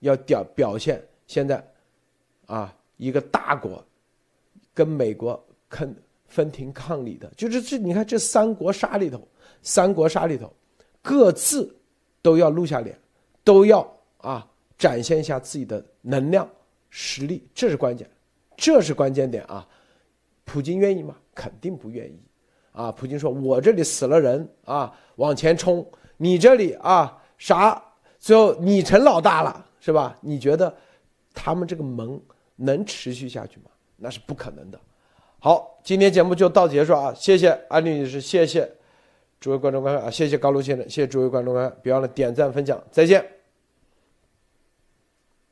S1: 要表表现。现在啊，一个大国跟美国肯分庭抗礼的，就是这你看这三国杀里头，三国杀里头。各自都要露下脸，都要啊展现一下自己的能量实力，这是关键，这是关键点啊！普京愿意吗？肯定不愿意啊！普京说：“我这里死了人啊，往前冲，你这里啊啥？最后你成老大了是吧？你觉得他们这个盟能持续下去吗？那是不可能的。”好，今天节目就到结束啊！谢谢安利女士，谢谢。诸位观众观众啊，谢谢高卢先生，谢谢诸位观众观众，别忘了点赞分享，再见。